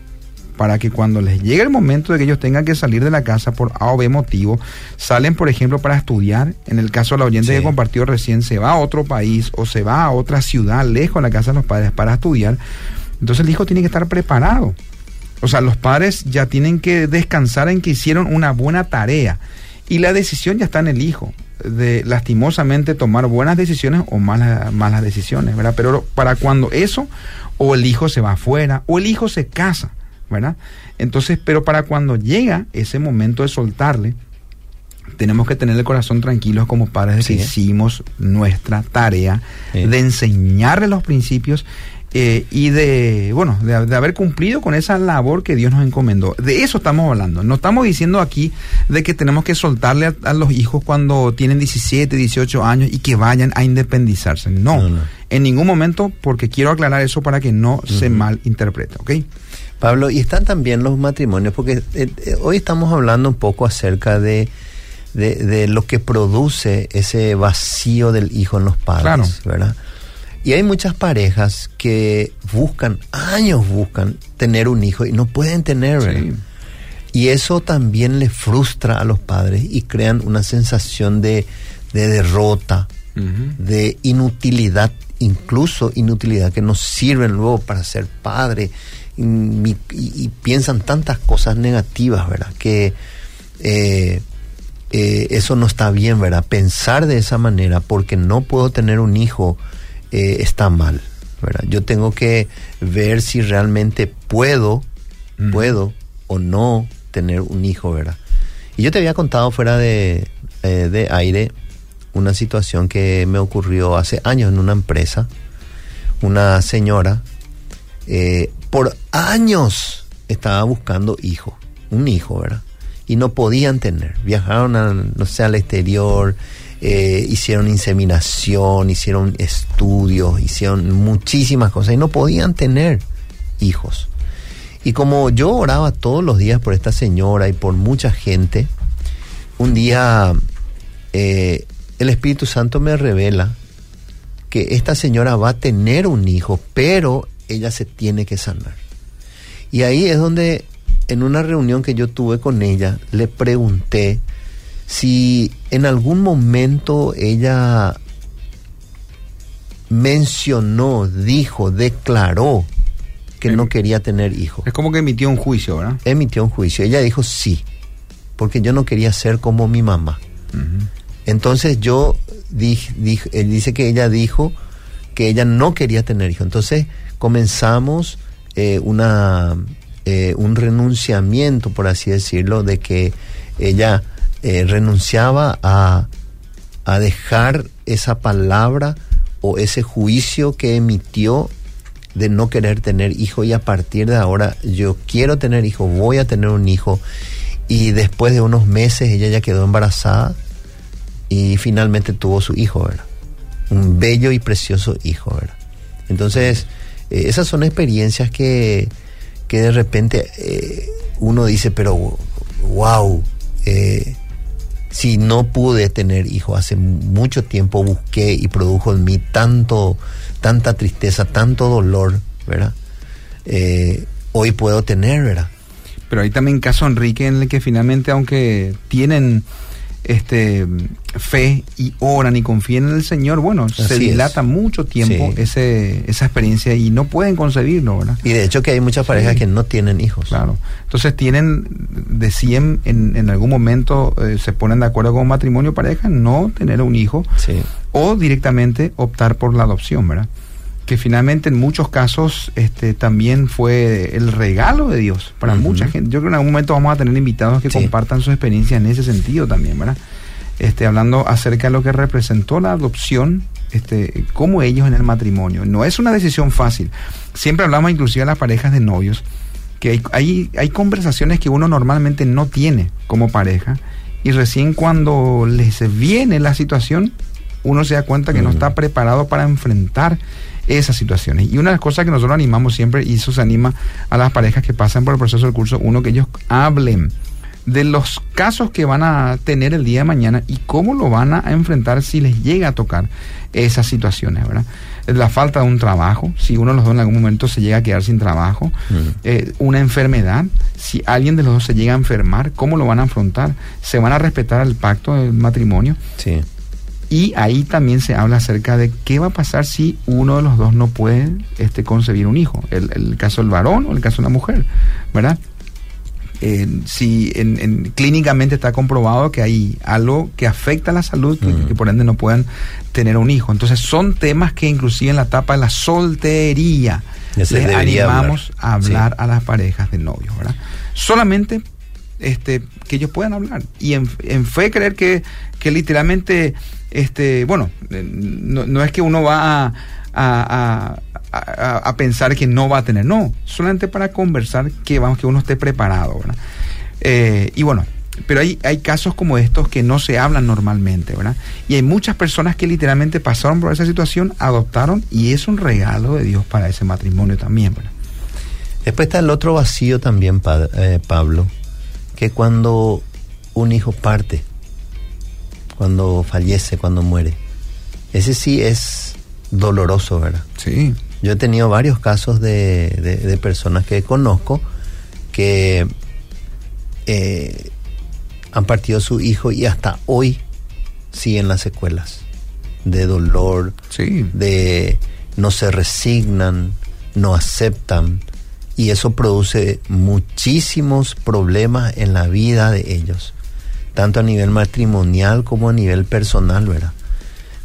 Speaker 1: para que cuando les llegue el momento de que ellos tengan que salir de la casa por A o B motivo, salen, por ejemplo, para estudiar. En el caso de la oyente
Speaker 2: Sí.
Speaker 1: que compartió recién, se va a otro país o se va a otra ciudad lejos de la casa de los padres para estudiar. Entonces el hijo tiene que estar preparado. O sea, los padres ya tienen que descansar en que hicieron una buena tarea. Y la decisión ya está en el hijo, de lastimosamente tomar buenas decisiones o malas, malas decisiones, ¿verdad? Pero para cuando eso, o el hijo se va afuera, o el hijo se casa, ¿verdad? Entonces, pero para cuando llega ese momento de soltarle, tenemos que tener el corazón tranquilo como padres de que hicimos nuestra tarea de enseñarle los principios eh, y de, bueno, de, de haber cumplido con esa labor que Dios nos encomendó. De eso estamos hablando. No estamos diciendo aquí de que tenemos que soltarle a, a los hijos cuando tienen 17, 18 años y que vayan a independizarse. No,
Speaker 2: No, no.
Speaker 1: en ningún momento, porque quiero aclarar eso para que no se malinterprete, ¿ok?
Speaker 2: Pablo, y están también los matrimonios, porque eh, eh, hoy estamos hablando un poco acerca de, de, de lo que produce ese vacío del hijo en los padres,
Speaker 1: Claro.
Speaker 2: ¿verdad? Y hay muchas parejas que buscan, años buscan tener un hijo y no pueden tener, ¿verdad?
Speaker 1: Sí.
Speaker 2: Y eso también le frustra a los padres y crean una sensación de, de derrota, de inutilidad, incluso inutilidad que nos sirven luego para ser padre. Y, y- y piensan tantas cosas negativas, ¿verdad? Que eh, eh, eso no está bien, ¿verdad? Pensar de esa manera porque no puedo tener un hijo eh, está mal, ¿verdad? Yo tengo que ver si realmente puedo, puedo o no tener un hijo, ¿verdad? Y yo te había contado fuera de, eh, de aire una situación que me ocurrió hace años en una empresa. Una señora eh, por años estaba buscando hijo, un hijo, ¿verdad? Y no podían tener. Viajaron, no sé, al exterior, eh, hicieron inseminación, hicieron estudios, hicieron muchísimas cosas y no podían tener hijos. Y como yo oraba todos los días por esta señora y por mucha gente, un día eh, el Espíritu Santo me revela que esta señora va a tener un hijo, pero ella se tiene que sanar. Y ahí es donde en una reunión que yo tuve con ella, le pregunté si en algún momento ella mencionó, dijo, declaró que no quería tener hijos.
Speaker 1: Es como que emitió un juicio, ¿verdad?
Speaker 2: Emitió un juicio. Ella dijo sí, porque yo no quería ser como mi mamá. Entonces yo dije, dije- él dice que ella dijo que ella no quería tener hijos. Entonces comenzamos eh, una eh, un renunciamiento, por así decirlo, de que ella eh, renunciaba a, a dejar esa palabra o ese juicio que emitió de no querer tener hijo y a partir de ahora yo quiero tener hijo, voy a tener un hijo y después de unos meses ella ya quedó embarazada y finalmente tuvo su hijo, ¿verdad? Un bello y precioso hijo, ¿verdad? Entonces, eh, esas son experiencias que, que de repente eh, uno dice, pero wow, eh, si no pude tener hijo hace mucho tiempo, busqué y produjo en mí tanto, tanta tristeza, tanto dolor, ¿verdad? Hoy puedo tener, ¿verdad?
Speaker 1: Pero hay también caso Enrique en el que finalmente, aunque tienen este fe y oran y confían en el Señor, bueno, se
Speaker 2: es.
Speaker 1: dilata mucho tiempo
Speaker 2: Sí.
Speaker 1: ese, esa experiencia y no pueden concebirlo, ¿verdad?
Speaker 2: Y de hecho que hay muchas parejas
Speaker 1: Sí.
Speaker 2: que no tienen hijos.
Speaker 1: Claro. Entonces tienen, decían en, en algún momento, eh, se ponen de acuerdo con matrimonio pareja, no tener un hijo
Speaker 2: Sí.
Speaker 1: o directamente optar por la adopción, ¿verdad? Que finalmente en muchos casos este también fue el regalo de Dios para mucha gente. Yo creo que en algún momento vamos a tener invitados que
Speaker 2: Sí.
Speaker 1: compartan su experiencia en ese sentido también, ¿verdad? Este, hablando acerca de lo que representó la adopción, este, como ellos en el matrimonio. No es una decisión fácil. Siempre hablamos inclusive de las parejas de novios, que hay, hay, hay conversaciones que uno normalmente no tiene como pareja, y recién cuando les viene la situación, uno se da cuenta que no está preparado para enfrentar esas situaciones. Y una de las cosas que nosotros animamos siempre, y eso se anima a las parejas que pasan por el proceso del curso, uno, que ellos hablen de los casos que van a tener el día de mañana y cómo lo van a enfrentar si les llega a tocar esas situaciones, ¿verdad? La falta de un trabajo, si uno de los dos en algún momento se llega a quedar sin trabajo, eh, una enfermedad, si alguien de los dos se llega a enfermar, ¿cómo lo van a afrontar? ¿Se van a respetar el pacto del matrimonio?
Speaker 2: Sí.
Speaker 1: Y ahí también se habla acerca de qué va a pasar si uno de los dos no puede este, concebir un hijo. El, el caso del varón o el caso de la mujer, ¿verdad? Eh, si en, en- clínicamente está comprobado que hay algo que afecta a la salud, que,
Speaker 2: Ujú.
Speaker 1: que por ende no puedan tener un hijo. Entonces son temas que inclusive en la etapa de la soltería
Speaker 2: Ya se
Speaker 1: les
Speaker 2: debería
Speaker 1: animamos
Speaker 2: hablar.
Speaker 1: a hablar
Speaker 2: Sí.
Speaker 1: a las parejas de novios, ¿verdad? Solamente este, que ellos puedan hablar y en, en fe creer que, que literalmente, este, bueno, eh, no, es que uno va a, pensar que no va a tener, no, solamente para conversar que vamos que uno esté preparado, ¿verdad? Eh, y bueno, pero hay, hay casos como estos que no se hablan normalmente, ¿verdad? Y hay muchas personas que literalmente pasaron por esa situación, adoptaron y es un regalo de Dios para ese matrimonio también, ¿verdad?
Speaker 2: Después está el otro vacío también, eh, Pablo, que cuando un hijo parte, cuando fallece, cuando muere, ese sí es doloroso, ¿verdad?
Speaker 1: Sí.
Speaker 2: Yo he tenido varios casos de, de- de personas que conozco que eh, han partido su hijo y hasta hoy siguen las secuelas de dolor,
Speaker 1: Sí.
Speaker 2: de no se resignan, no aceptan y eso produce muchísimos problemas en la vida de ellos, tanto a nivel matrimonial como a nivel personal, ¿verdad?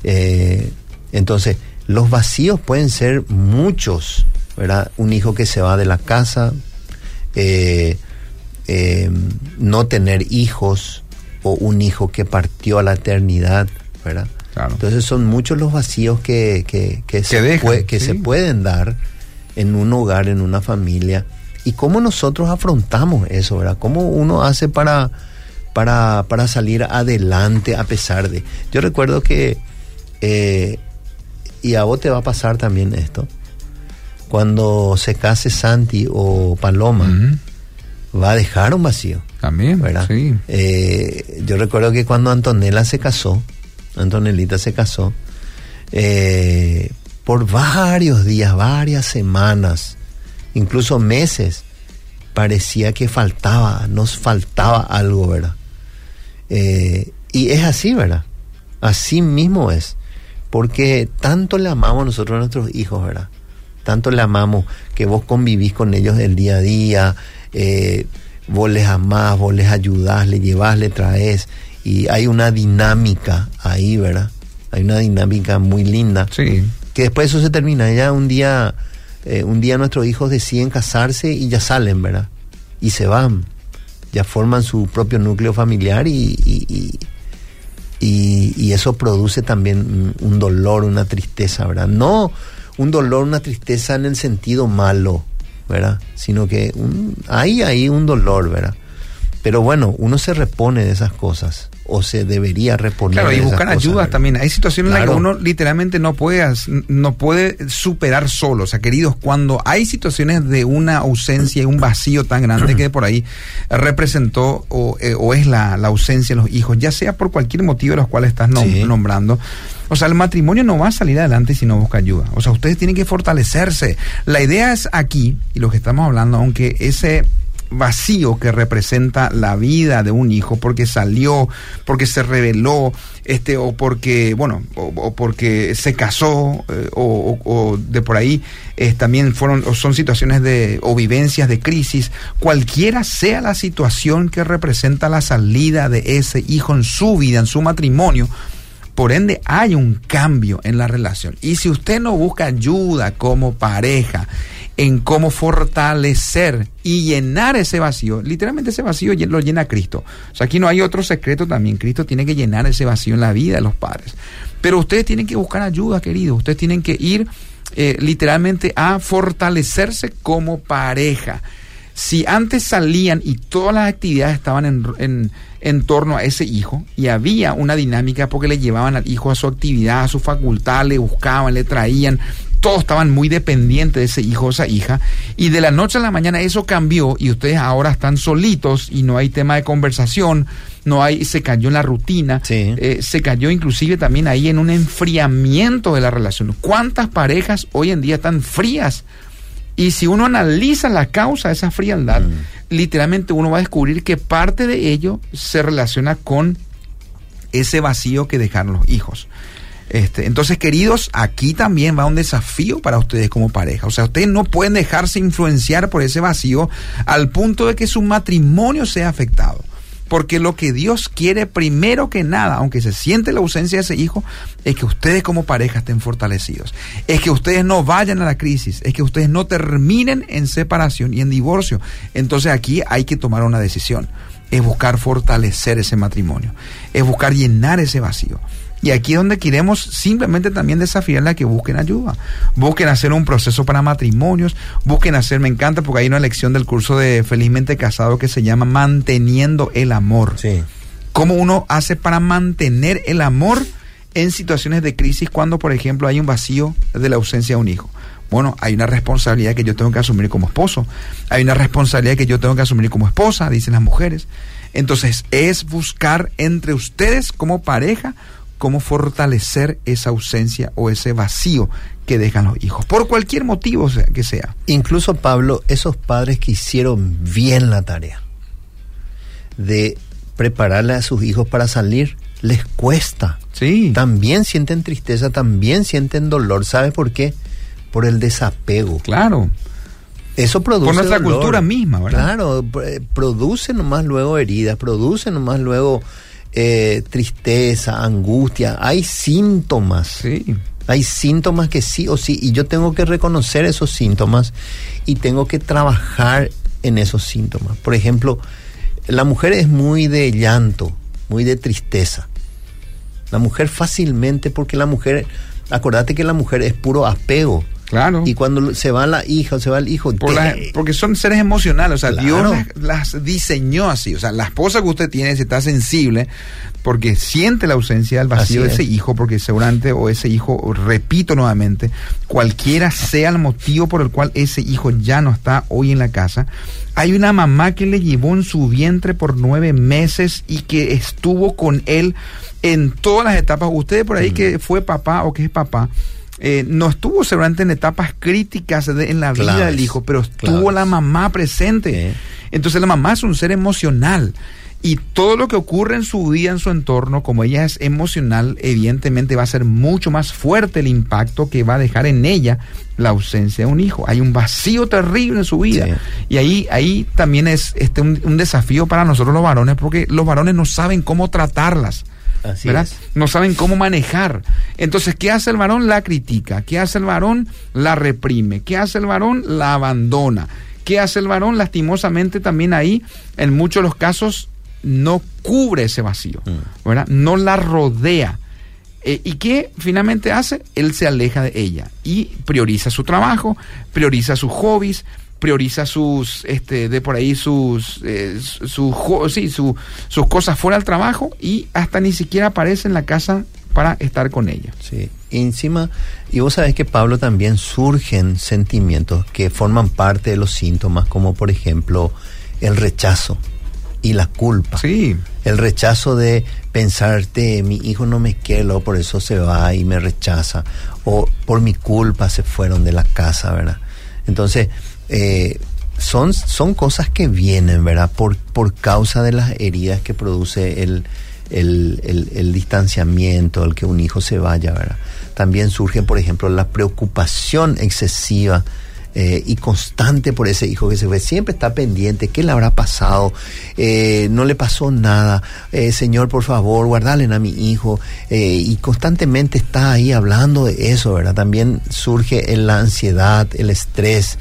Speaker 2: Eh, entonces, los vacíos pueden ser muchos, ¿verdad? Un hijo que se va de la casa, eh, eh, no tener hijos o un hijo que partió a la eternidad, ¿verdad?
Speaker 1: Claro.
Speaker 2: Entonces son muchos los vacíos que, que, que se,
Speaker 1: dejan,
Speaker 2: que
Speaker 1: sí.
Speaker 2: se pueden dar en un hogar, en una familia. Y cómo nosotros afrontamos eso, ¿verdad? ¿Cómo uno hace para, para, para salir adelante a pesar de... Yo recuerdo que, eh, y a vos te va a pasar también esto, cuando se case Santi o Paloma, va a dejar un vacío.
Speaker 1: También,
Speaker 2: ¿verdad?
Speaker 1: sí.
Speaker 2: Eh, yo recuerdo que cuando Antonella se casó, Antonelita se casó, eh, por varios días, varias semanas, incluso meses, parecía que faltaba, nos faltaba algo, ¿verdad? Eh, y es así, ¿verdad? Así mismo es. Porque tanto le amamos nosotros a nuestros hijos, ¿verdad? Tanto le amamos que vos convivís con ellos el día a día, eh, vos les amás, vos les ayudás, le llevás, le traes, y hay una dinámica ahí, ¿verdad? Hay una dinámica muy linda
Speaker 1: Sí.
Speaker 2: que después eso se termina. Ya un día, eh, un día nuestros hijos deciden casarse y ya salen, ¿verdad? Y se van. Ya forman su propio núcleo familiar y, y, y- eso produce también un- dolor, una tristeza, ¿verdad? No un dolor, una tristeza en el sentido malo, ¿verdad? Sino que hay ahí un dolor, ¿verdad? Pero bueno, uno se repone de esas cosas o se debería reponer
Speaker 1: Claro, y buscar
Speaker 2: cosas,
Speaker 1: ayuda
Speaker 2: ¿verdad?
Speaker 1: también. Hay situaciones en las que uno literalmente no puede, no puede superar solo. O sea, queridos, cuando hay situaciones de una ausencia y un vacío tan grande que por ahí representó o, eh, o es la, la ausencia de los hijos, ya sea por cualquier motivo de los cuales estás nom-
Speaker 2: Sí.
Speaker 1: nombrando. O sea, el matrimonio no va a salir adelante si no busca ayuda. O sea, ustedes tienen que fortalecerse. La idea es aquí, y lo que estamos hablando, aunque ese vacío que representa la vida de un hijo porque salió, porque se reveló, este, o porque, bueno, o, porque se casó, eh, o, o- de por ahí también fueron, o son situaciones de, o vivencias de crisis, cualquiera sea la situación que representa la salida de ese hijo en su vida, en su matrimonio, por ende, hay un cambio en la relación. Y si usted no busca ayuda como pareja en cómo fortalecer y llenar ese vacío, literalmente ese vacío lo llena Cristo. O sea, aquí no hay otro secreto también. Cristo tiene que llenar ese vacío en la vida de los padres. Pero ustedes tienen que buscar ayuda, queridos. Ustedes tienen que ir eh, literalmente a fortalecerse como pareja si antes salían y todas las actividades estaban en- en torno a ese hijo y había una dinámica porque le llevaban al hijo a su actividad, a su facultad, le buscaban, le traían, todos estaban muy dependientes de ese hijo o esa hija y de la noche a la mañana eso cambió y ustedes ahora están solitos y no hay tema de conversación, no hay, se cayó en la rutina,
Speaker 2: Sí.
Speaker 1: eh, se cayó inclusive también ahí en un enfriamiento de la relación. ¿Cuántas parejas hoy en día están frías? Y si uno analiza la causa de esa frialdad, literalmente uno va a descubrir que parte de ello se relaciona con ese vacío que dejaron los hijos. Este, entonces, queridos, aquí también va un desafío para ustedes como pareja. O sea, ustedes no pueden dejarse influenciar por ese vacío al punto de que su matrimonio sea afectado. Porque lo que Dios quiere primero que nada, aunque se siente la ausencia de ese hijo, es que ustedes como pareja estén fortalecidos. Es que ustedes no vayan a la crisis. Es que ustedes no terminen en separación y en divorcio. Entonces aquí hay que tomar una decisión. Es buscar fortalecer ese matrimonio. Es buscar llenar ese vacío. Y aquí es donde queremos simplemente también desafiarle a que busquen ayuda. Busquen hacer un proceso para matrimonios. Busquen hacer, me encanta porque hay una lección del curso de Felizmente Casado que se llama Manteniendo el Amor.
Speaker 2: Sí.
Speaker 1: ¿Cómo uno hace para mantener el amor en situaciones de crisis cuando, por ejemplo, hay un vacío de la ausencia de un hijo? Bueno, hay una responsabilidad que yo tengo que asumir como esposo. Hay una responsabilidad que yo tengo que asumir como esposa, dicen las mujeres. Entonces, es buscar entre ustedes como pareja cómo fortalecer esa ausencia o ese vacío que dejan los hijos, por cualquier motivo sea- que sea.
Speaker 2: Incluso Pablo, esos padres que hicieron bien la tarea de prepararle a sus hijos para salir les cuesta.
Speaker 1: Sí.
Speaker 2: También sienten tristeza, también sienten dolor. ¿Sabe por qué? Por el desapego.
Speaker 1: Claro.
Speaker 2: Eso produce.
Speaker 1: Por nuestra
Speaker 2: dolor.
Speaker 1: cultura misma, ¿verdad?
Speaker 2: Claro, pr- produce nomás luego heridas, produce nomás luego eh, tristeza, angustia. Hay síntomas.
Speaker 1: Sí.
Speaker 2: Hay síntomas que sí o sí, y yo tengo que reconocer esos síntomas y tengo que trabajar en esos síntomas. Por ejemplo, la mujer es muy de llanto, muy de tristeza. La mujer fácilmente, porque la mujer, acordate que la mujer es puro apego.
Speaker 1: Claro.
Speaker 2: Y cuando se va la hija o se va el hijo,
Speaker 1: Por
Speaker 2: te-
Speaker 1: las- porque son seres emocionales, o sea,
Speaker 2: Claro.
Speaker 1: Dios las, las diseñó así, o sea, la esposa que usted tiene si está sensible porque siente la ausencia del vacío
Speaker 2: Así
Speaker 1: de ese
Speaker 2: es.
Speaker 1: hijo, porque seguramente o ese hijo, repito nuevamente, cualquiera sea el motivo por el cual ese hijo ya no está hoy en la casa, hay una mamá que le llevó en su vientre por nueve meses y que estuvo con él en todas las etapas. Usted por ahí que fue papá o que es papá, eh, no estuvo seguramente en etapas críticas de- en la vida del hijo, pero estuvo
Speaker 2: claves.
Speaker 1: la mamá presente.
Speaker 2: Sí.
Speaker 1: Entonces la mamá es un ser emocional. Y todo lo que ocurre en su vida, en su entorno, como ella es emocional, evidentemente va a ser mucho más fuerte el impacto que va a dejar en ella la ausencia de un hijo. Hay un vacío terrible en su vida.
Speaker 2: Sí.
Speaker 1: Y ahí, ahí también es este, un, un desafío para nosotros los varones, porque los varones no saben cómo tratarlas.
Speaker 2: Así
Speaker 1: ¿verdad?
Speaker 2: es.
Speaker 1: No saben cómo manejar. Entonces, ¿qué hace el varón? La critica. ¿Qué hace el varón? La reprime. ¿Qué hace el varón? La abandona. ¿Qué hace el varón? Lastimosamente también ahí, en muchos de los casos, no cubre ese vacío, ¿verdad? No la rodea. Eh, ¿Y qué finalmente hace? Él se aleja de ella y prioriza su trabajo, prioriza sus hobbies, prioriza sus, este, de por ahí sus, eh, sí, su- sus cosas fuera del trabajo y hasta ni siquiera aparece en la casa para estar con ella.
Speaker 2: Sí, y encima, y vos sabés que Pablo también surgen sentimientos que forman parte de los síntomas, como por ejemplo el rechazo y la culpa.
Speaker 1: Sí,
Speaker 2: El rechazo de pensarte, mi hijo no me quiere, por eso se va y me rechaza, o por mi culpa se fueron de la casa, ¿verdad? Entonces, eh, son, son cosas que vienen, ¿verdad? Por, por causa de las heridas que produce el, el, distanciamiento, el que un hijo se vaya, ¿verdad? También surge, por ejemplo, la preocupación excesiva eh, y constante por ese hijo que se ve. Siempre está pendiente, ¿qué le habrá pasado? Eh, no le pasó nada. Señor, por favor, guardale a mi hijo. Y constantemente está ahí hablando de eso, ¿verdad? También surge la ansiedad, el estrés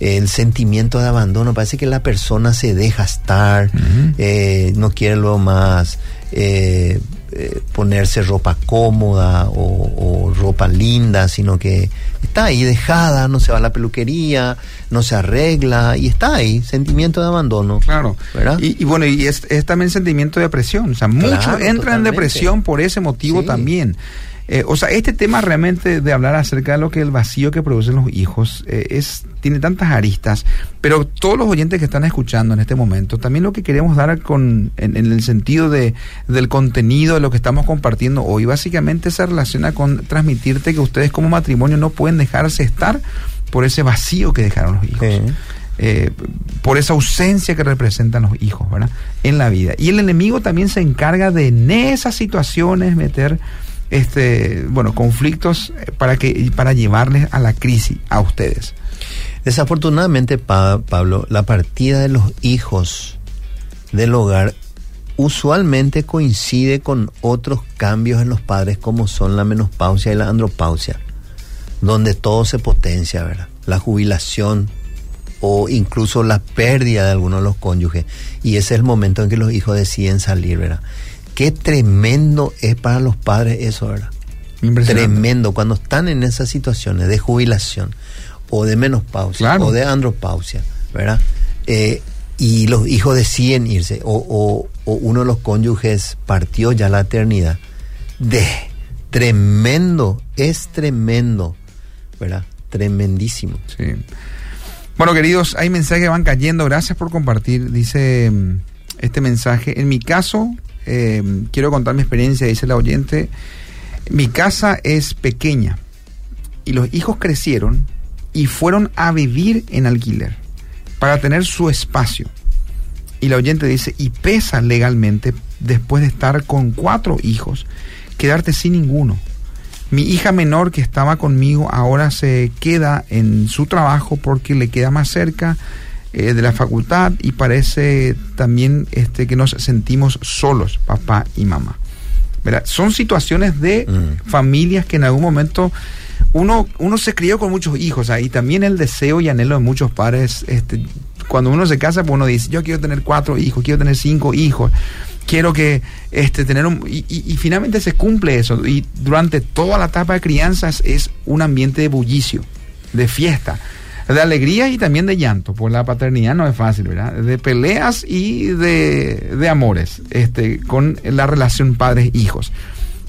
Speaker 2: el sentimiento de abandono, parece que la persona se deja estar, eh, no quiere luego más eh, eh, ponerse ropa cómoda o, o ropa linda, sino que está ahí dejada, no se va a la peluquería, no se arregla y está ahí, sentimiento de abandono.
Speaker 1: claro.
Speaker 2: ¿Verdad?
Speaker 1: Y, y bueno, y es, es también sentimiento de depresión. O sea, muchos
Speaker 2: Claro,
Speaker 1: entran en depresión por ese motivo
Speaker 2: Sí.
Speaker 1: también. Eh, o sea, este tema realmente de hablar acerca de lo que el vacío que producen los hijos eh, es tiene tantas aristas, pero todos los oyentes que están escuchando en este momento, también lo que queremos dar con en, en el sentido de del contenido de lo que estamos compartiendo hoy, básicamente se relaciona con transmitirte que ustedes como matrimonio no pueden dejarse estar por ese vacío que dejaron los hijos
Speaker 2: Sí.
Speaker 1: eh, por esa ausencia que representan los hijos, ¿verdad? En la vida. Y el enemigo también se encarga de en esas situaciones meter este, bueno, conflictos para que para llevarles a la crisis a ustedes.
Speaker 2: Desafortunadamente, Pa- Pablo, la partida de los hijos del hogar usualmente coincide con otros cambios en los padres como son la menopausia y la andropausia, donde todo se potencia, ¿verdad? La jubilación o incluso la pérdida de algunos de los cónyuges. Y ese es el momento en que los hijos deciden salir, ¿verdad? Qué tremendo es para los padres eso, ¿verdad? Tremendo cuando están en esas situaciones de jubilación o de menopausia
Speaker 1: Claro.
Speaker 2: o de andropausia, ¿verdad? Eh, y los hijos deciden irse o, o- o uno de los cónyuges partió ya la eternidad. De tremendo, es tremendo, ¿verdad? Tremendísimo.
Speaker 1: Sí. Bueno, queridos, hay mensajes que van cayendo. Gracias por compartir. Dice mm, este mensaje. En mi caso, eh, quiero contar mi experiencia, dice la oyente. Mi casa es pequeña y los hijos crecieron y fueron a vivir en alquiler para tener su espacio. Y la oyente dice, y pesa legalmente después de estar con cuatro hijos, quedarte sin ninguno. Mi hija menor que estaba conmigo ahora se queda en su trabajo porque le queda más cerca eh, de la facultad y parece también este, que nos sentimos solos, papá y mamá. ¿Verdad? Son situaciones de
Speaker 2: Mm.
Speaker 1: familias que en algún momento uno, uno se crió con muchos hijos ahí también el deseo y anhelo de muchos padres este, cuando uno se casa pues uno dice yo quiero tener cuatro hijos quiero tener cinco hijos quiero que este tener un y, y- y finalmente se cumple eso y durante toda la etapa de crianzas es un ambiente de bullicio de fiesta de alegría y también de llanto por la paternidad no es fácil verdad de peleas y de, de amores este con la relación padres hijos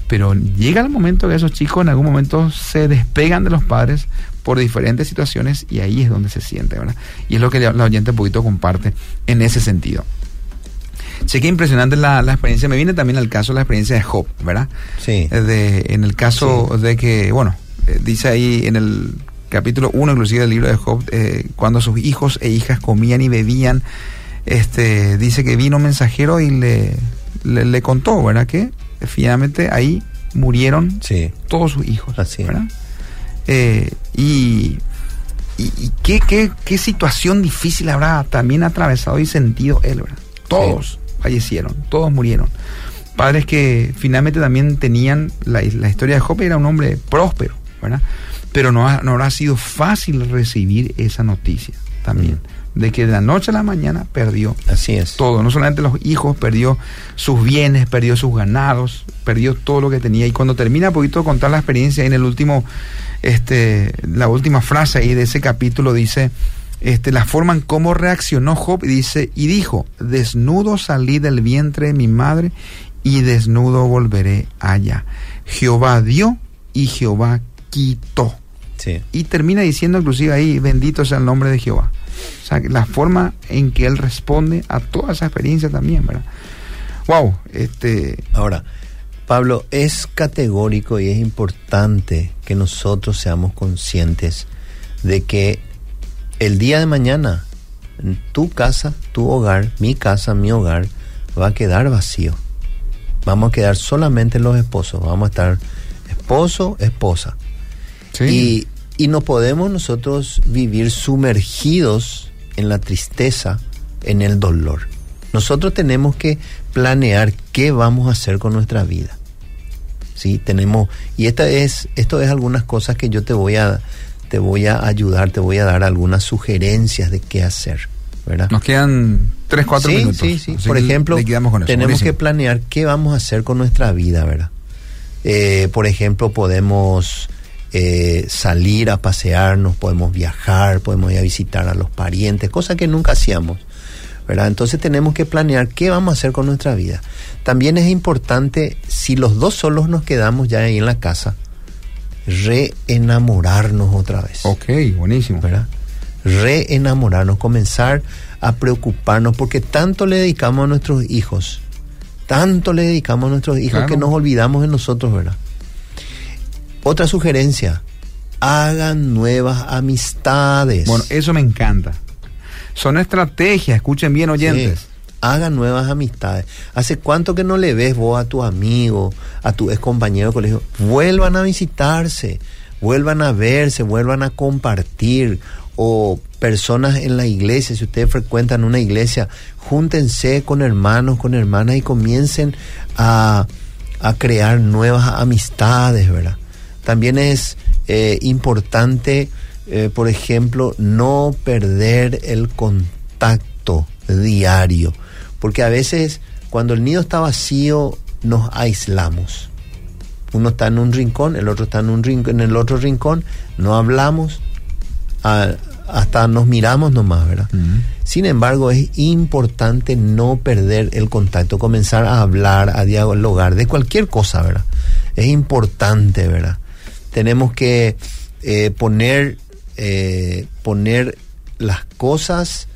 Speaker 1: pero llega el momento que esos chicos en algún momento se despegan de los padres por diferentes situaciones y ahí es donde se siente, ¿verdad? Y es lo que la oyente un poquito comparte en ese sentido. Sé que impresionante la, la experiencia. Me viene también al caso la experiencia de Job, ¿verdad?
Speaker 2: Sí.
Speaker 1: Eh, De, en el caso de que, bueno, eh, dice ahí en el capítulo 1 inclusive del libro de Job, eh, cuando sus hijos e hijas comían y bebían, este, dice que vino un mensajero y le, le, le contó, ¿verdad? Que finalmente ahí murieron
Speaker 2: Sí.
Speaker 1: todos sus hijos.
Speaker 2: Así.
Speaker 1: ¿verdad? Eh, y y, y qué, qué, qué situación difícil habrá también atravesado y sentido él, ¿verdad? Todos fallecieron, todos murieron. Padres que finalmente también tenían, la, la historia de Job era un hombre próspero, ¿verdad? Pero no, ha- no habrá sido fácil recibir esa noticia también, de que de la noche a la mañana perdió
Speaker 2: Así es.
Speaker 1: todo, no solamente los hijos, perdió sus bienes, perdió sus ganados, perdió todo lo que tenía. Y cuando termina un poquito de contar la experiencia en el último, este, la última frase ahí de ese capítulo dice, este, la forma en cómo reaccionó Job y dice, y dijo, desnudo salí del vientre de mi madre y desnudo volveré allá. Jehová dio y Jehová quitó.
Speaker 2: Sí.
Speaker 1: Y termina diciendo inclusive ahí, bendito sea el nombre de Jehová. O sea, la forma en que él responde a toda esa experiencia también, ¿verdad? Wow, este,
Speaker 2: Ahora, Pablo, es categórico y es importante que nosotros seamos conscientes de que el día de mañana tu casa, tu hogar, mi casa, mi hogar, va a quedar vacío. Vamos a quedar solamente los esposos. Vamos a estar esposo, esposa.
Speaker 1: sí,
Speaker 2: Y, no podemos nosotros vivir sumergidos en la tristeza, en el dolor. Nosotros tenemos que planear qué vamos a hacer con nuestra vida. Sí, tenemos y esta es esto es algunas cosas que yo te voy a te voy a ayudar, te voy a dar algunas sugerencias de qué hacer, ¿verdad?
Speaker 1: nos quedan 3, 4
Speaker 2: sí,
Speaker 1: minutos.
Speaker 2: Sí, sí, Por ejemplo,
Speaker 1: liquidamos con eso.
Speaker 2: tenemos
Speaker 1: Buenísimo.
Speaker 2: que planear qué vamos a hacer con nuestra vida, ¿verdad? Eh, por ejemplo, podemos eh, salir a pasearnos, podemos viajar, podemos ir a visitar a los parientes, cosa que nunca hacíamos, ¿verdad? Entonces tenemos que planear qué vamos a hacer con nuestra vida. También es importante, si los dos solos nos quedamos ya ahí en la casa, reenamorarnos otra vez.
Speaker 1: Ok, buenísimo.
Speaker 2: ¿verdad? Reenamorarnos, comenzar a preocuparnos, porque tanto le dedicamos a nuestros hijos, tanto le dedicamos a nuestros hijos
Speaker 1: Claro.
Speaker 2: que nos olvidamos de nosotros, ¿verdad? Otra sugerencia, hagan nuevas amistades.
Speaker 1: Bueno, eso me encanta. Son estrategias, escuchen bien oyentes.
Speaker 2: Sí, hagan nuevas amistades. ¿Hace cuánto que no le ves vos a tu amigo, a tu ex compañero de colegio? Vuelvan a visitarse, vuelvan a verse, vuelvan a compartir. O personas en la iglesia, si ustedes frecuentan una iglesia, júntense con hermanos, con hermanas y comiencen a, a crear nuevas amistades, ¿verdad? También es eh, importante, eh, por ejemplo, no perder el contacto diario, porque a veces cuando el nido está vacío nos aislamos. Uno está en un rincón, el otro está en un rincón, en el otro rincón, no hablamos, a- hasta nos miramos nomás, ¿verdad? Sin embargo, es importante no perder el contacto, comenzar a hablar, a dialogar de cualquier cosa, ¿verdad? Es importante, ¿verdad? Tenemos que eh, poner, eh, poner las cosas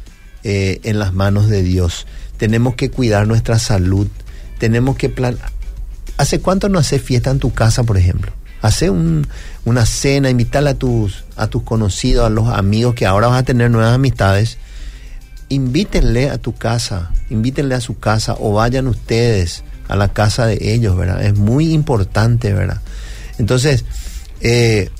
Speaker 2: eh, en las manos de Dios. Tenemos que cuidar nuestra salud. Tenemos que plan. ¿Hace cuánto no haces fiesta en tu casa, por ejemplo? Hace un- una cena, invitar a tus, a tus conocidos, a los amigos que ahora vas a tener nuevas amistades invítenle a tu casa, invítenle a su casa o vayan ustedes a la casa de ellos, ¿verdad? Es muy importante, ¿verdad? Entonces, eh,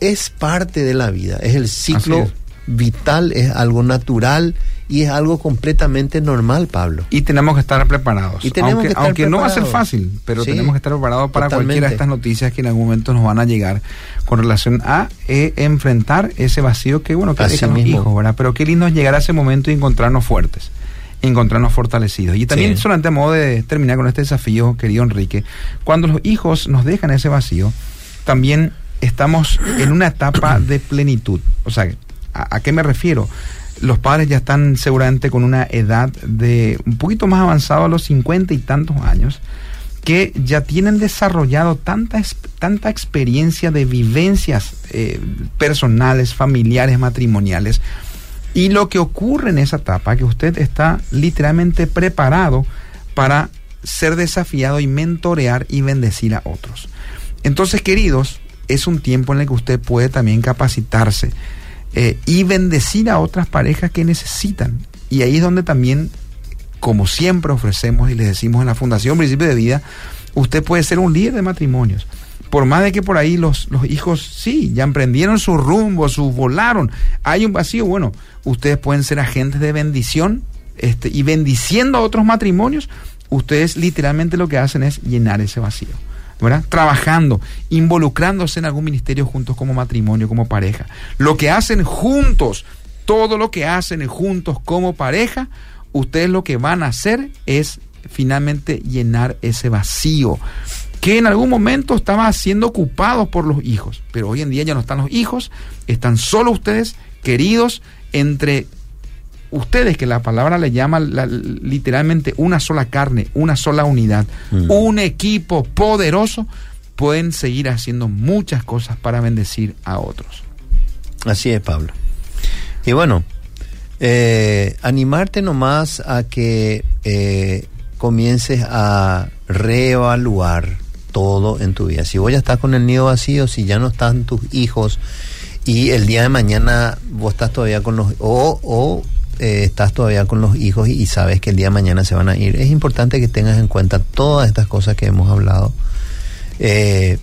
Speaker 2: es parte de la vida, es el ciclo
Speaker 1: es.
Speaker 2: vital, es algo natural y es algo completamente normal, Pablo.
Speaker 1: Y tenemos que estar preparados.
Speaker 2: Y tenemos
Speaker 1: aunque
Speaker 2: que estar
Speaker 1: aunque no va a ser fácil, pero
Speaker 2: Sí,
Speaker 1: tenemos que estar preparados para
Speaker 2: totalmente.
Speaker 1: cualquiera de estas noticias que en algún momento nos van a llegar con relación a eh, enfrentar ese vacío que, bueno, que dejan los hijos, ¿verdad? Pero qué lindo es llegar a ese momento y encontrarnos fuertes, encontrarnos fortalecidos. Y también,
Speaker 2: Sí.
Speaker 1: solamente a modo de terminar con este desafío, querido Enrique, cuando los hijos nos dejan ese vacío, también estamos en una etapa de plenitud. O sea, ¿a, qué me refiero? Los padres ya están seguramente con una edad de un poquito más avanzado a los cincuenta y tantos años, que ya tienen desarrollado tanta, tanta experiencia de vivencias eh, personales, familiares, matrimoniales. Y lo que ocurre en esa etapa, que usted está literalmente preparado para ser desafiado y mentorear y bendecir a otros. Entonces, queridos, es un tiempo en el que usted puede también capacitarse eh, y bendecir a otras parejas que necesitan. Y ahí es donde también, como siempre ofrecemos y les decimos en la Fundación Principio de Vida, usted puede ser un líder de matrimonios. Por más de que por ahí los, los hijos, sí, ya emprendieron su rumbo, su volaron, hay un vacío, bueno, ustedes pueden ser agentes de bendición este, y bendiciendo a otros matrimonios, ustedes literalmente lo que hacen es llenar ese vacío. ¿Verdad? Trabajando, involucrándose en algún ministerio juntos como matrimonio, como pareja. Lo que hacen juntos, todo lo que hacen juntos como pareja, ustedes lo que van a hacer es finalmente llenar ese vacío que en algún momento estaba siendo ocupado por los hijos, pero hoy en día ya no están los hijos, están solo ustedes, queridos, entre ustedes que la palabra le llama la- literalmente una sola carne, una sola unidad,
Speaker 2: Mm.
Speaker 1: un equipo poderoso, pueden seguir haciendo muchas cosas para bendecir a otros.
Speaker 2: Así es, Pablo. Y bueno, eh, animarte nomás a que eh, comiences a reevaluar todo en tu vida. Si vos ya estás con el nido vacío, si ya no están tus hijos y el día de mañana vos estás todavía con los... o, o eh, estás todavía con los hijos y, sabes que el día de mañana se van a ir, es importante que tengas en cuenta todas estas cosas que hemos hablado. Eh,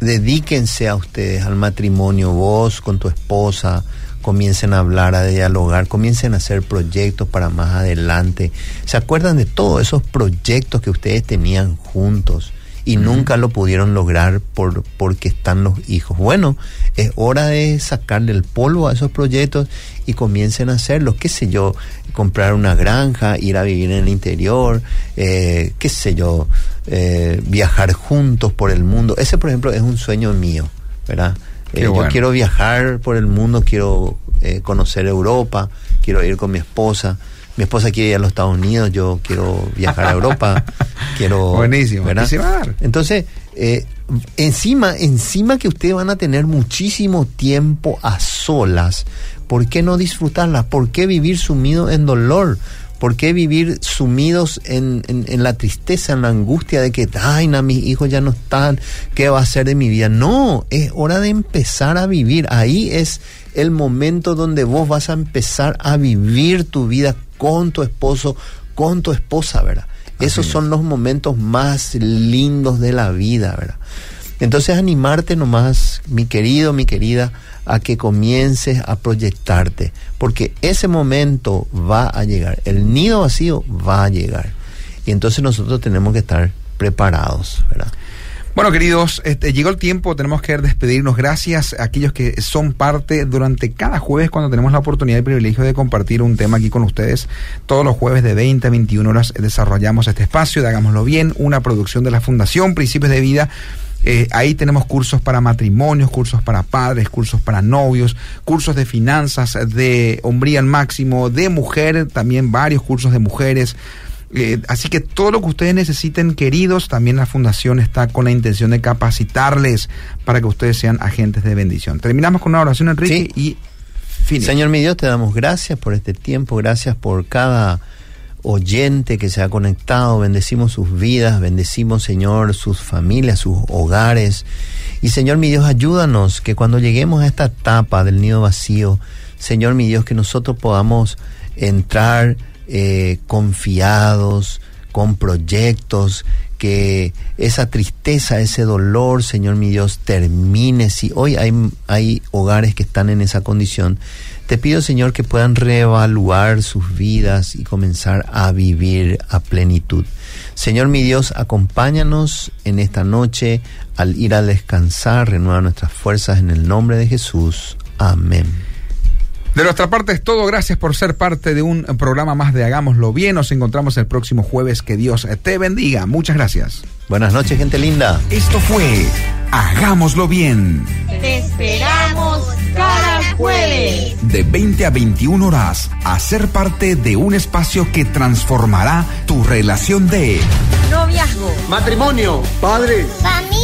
Speaker 2: dedíquense a ustedes al matrimonio, vos con tu esposa, comiencen a hablar, a dialogar, comiencen a hacer proyectos para más adelante. ¿Se acuerdan de todos esos proyectos que ustedes tenían juntos y nunca lo pudieron lograr por, porque están los hijos? Bueno, es hora de sacarle el polvo a esos proyectos y comiencen a hacerlos. ¿Qué sé yo? Comprar una granja, ir a vivir en el interior, eh, qué sé yo, eh, viajar juntos por el mundo. Ese, por ejemplo, es un sueño mío, ¿verdad? Eh,
Speaker 1: bueno.
Speaker 2: Yo quiero viajar por el mundo, quiero eh, conocer Europa, quiero ir con mi esposa. Mi esposa quiere ir a los Estados Unidos, yo quiero viajar a Europa, quiero...
Speaker 1: Buenísimo,
Speaker 2: ¿verdad? Entonces, eh, encima, encima que ustedes van a tener muchísimo tiempo a solas, ¿por qué no disfrutarlas? ¿Por qué vivir sumido en dolor? ¿Por qué vivir sumidos en, en- en la tristeza, en la angustia de que, ay, na, mis hijos ya no están, ¿qué va a ser de mi vida? No, es hora de empezar a vivir. Ahí es el momento donde vos vas a empezar a vivir tu vida con tu esposo, con tu esposa, ¿verdad? Esos
Speaker 1: es.
Speaker 2: son los momentos más lindos de la vida, ¿verdad? Entonces animarte nomás, mi querido, mi querida, a que comiences a proyectarte, porque ese momento va a llegar, el nido vacío va a llegar. Y entonces nosotros tenemos que estar preparados, ¿verdad?
Speaker 1: Bueno, queridos, este, llegó el tiempo, tenemos que despedirnos. Gracias a aquellos que son parte durante cada jueves cuando tenemos la oportunidad y privilegio de compartir un tema aquí con ustedes. Todos los jueves de 20 a 21 horas desarrollamos este espacio de Hagámoslo Bien, una producción de la Fundación Principios de Vida. Eh, ahí tenemos cursos para matrimonios, cursos para padres, cursos para novios, cursos de finanzas, de hombría al máximo, de mujer, también varios cursos de mujeres. Eh, así que todo lo que ustedes necesiten, queridos, también la fundación está con la intención de capacitarles para que ustedes sean agentes de bendición. Terminamos con una oración, Enrique, y fin.
Speaker 2: Señor mi Dios, te damos gracias por este tiempo, gracias por cada oyente que se ha conectado, bendecimos sus vidas, bendecimos, Señor, sus familias, sus hogares. Y Señor mi Dios, ayúdanos que cuando lleguemos a esta etapa del nido vacío, Señor mi Dios, que nosotros podamos entrar eh, confiados, con proyectos, que esa tristeza, ese dolor, Señor mi Dios, termine. Si hoy hay, hay hogares que están en esa condición, te pido, Señor, que puedan reevaluar sus vidas y comenzar a vivir a plenitud. Señor mi Dios, acompáñanos en esta noche al ir a descansar, renueva nuestras fuerzas en el nombre de Jesús. Amén.
Speaker 1: De nuestra parte es todo. Gracias por ser parte de un programa más de Hagámoslo Bien. Nos encontramos el próximo jueves. Que Dios te bendiga. Muchas gracias.
Speaker 2: Buenas noches, gente linda.
Speaker 1: Esto fue Hagámoslo Bien.
Speaker 8: Te esperamos cada jueves.
Speaker 1: De 20 a 21 horas, a ser parte de un espacio que transformará tu relación de
Speaker 8: Noviazgo.
Speaker 9: Matrimonio. Padres.
Speaker 10: Familia.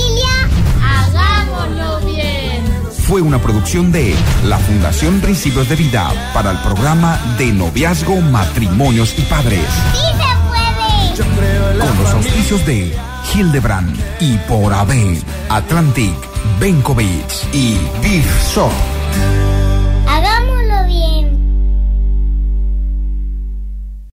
Speaker 1: Fue una producción de la Fundación Principios de Vida para el programa de noviazgo, matrimonios y padres.
Speaker 10: ¡Sí se puede!
Speaker 1: Con los auspicios de Hildebrand y por AB, Atlantic, Benkovic y Beef Shop.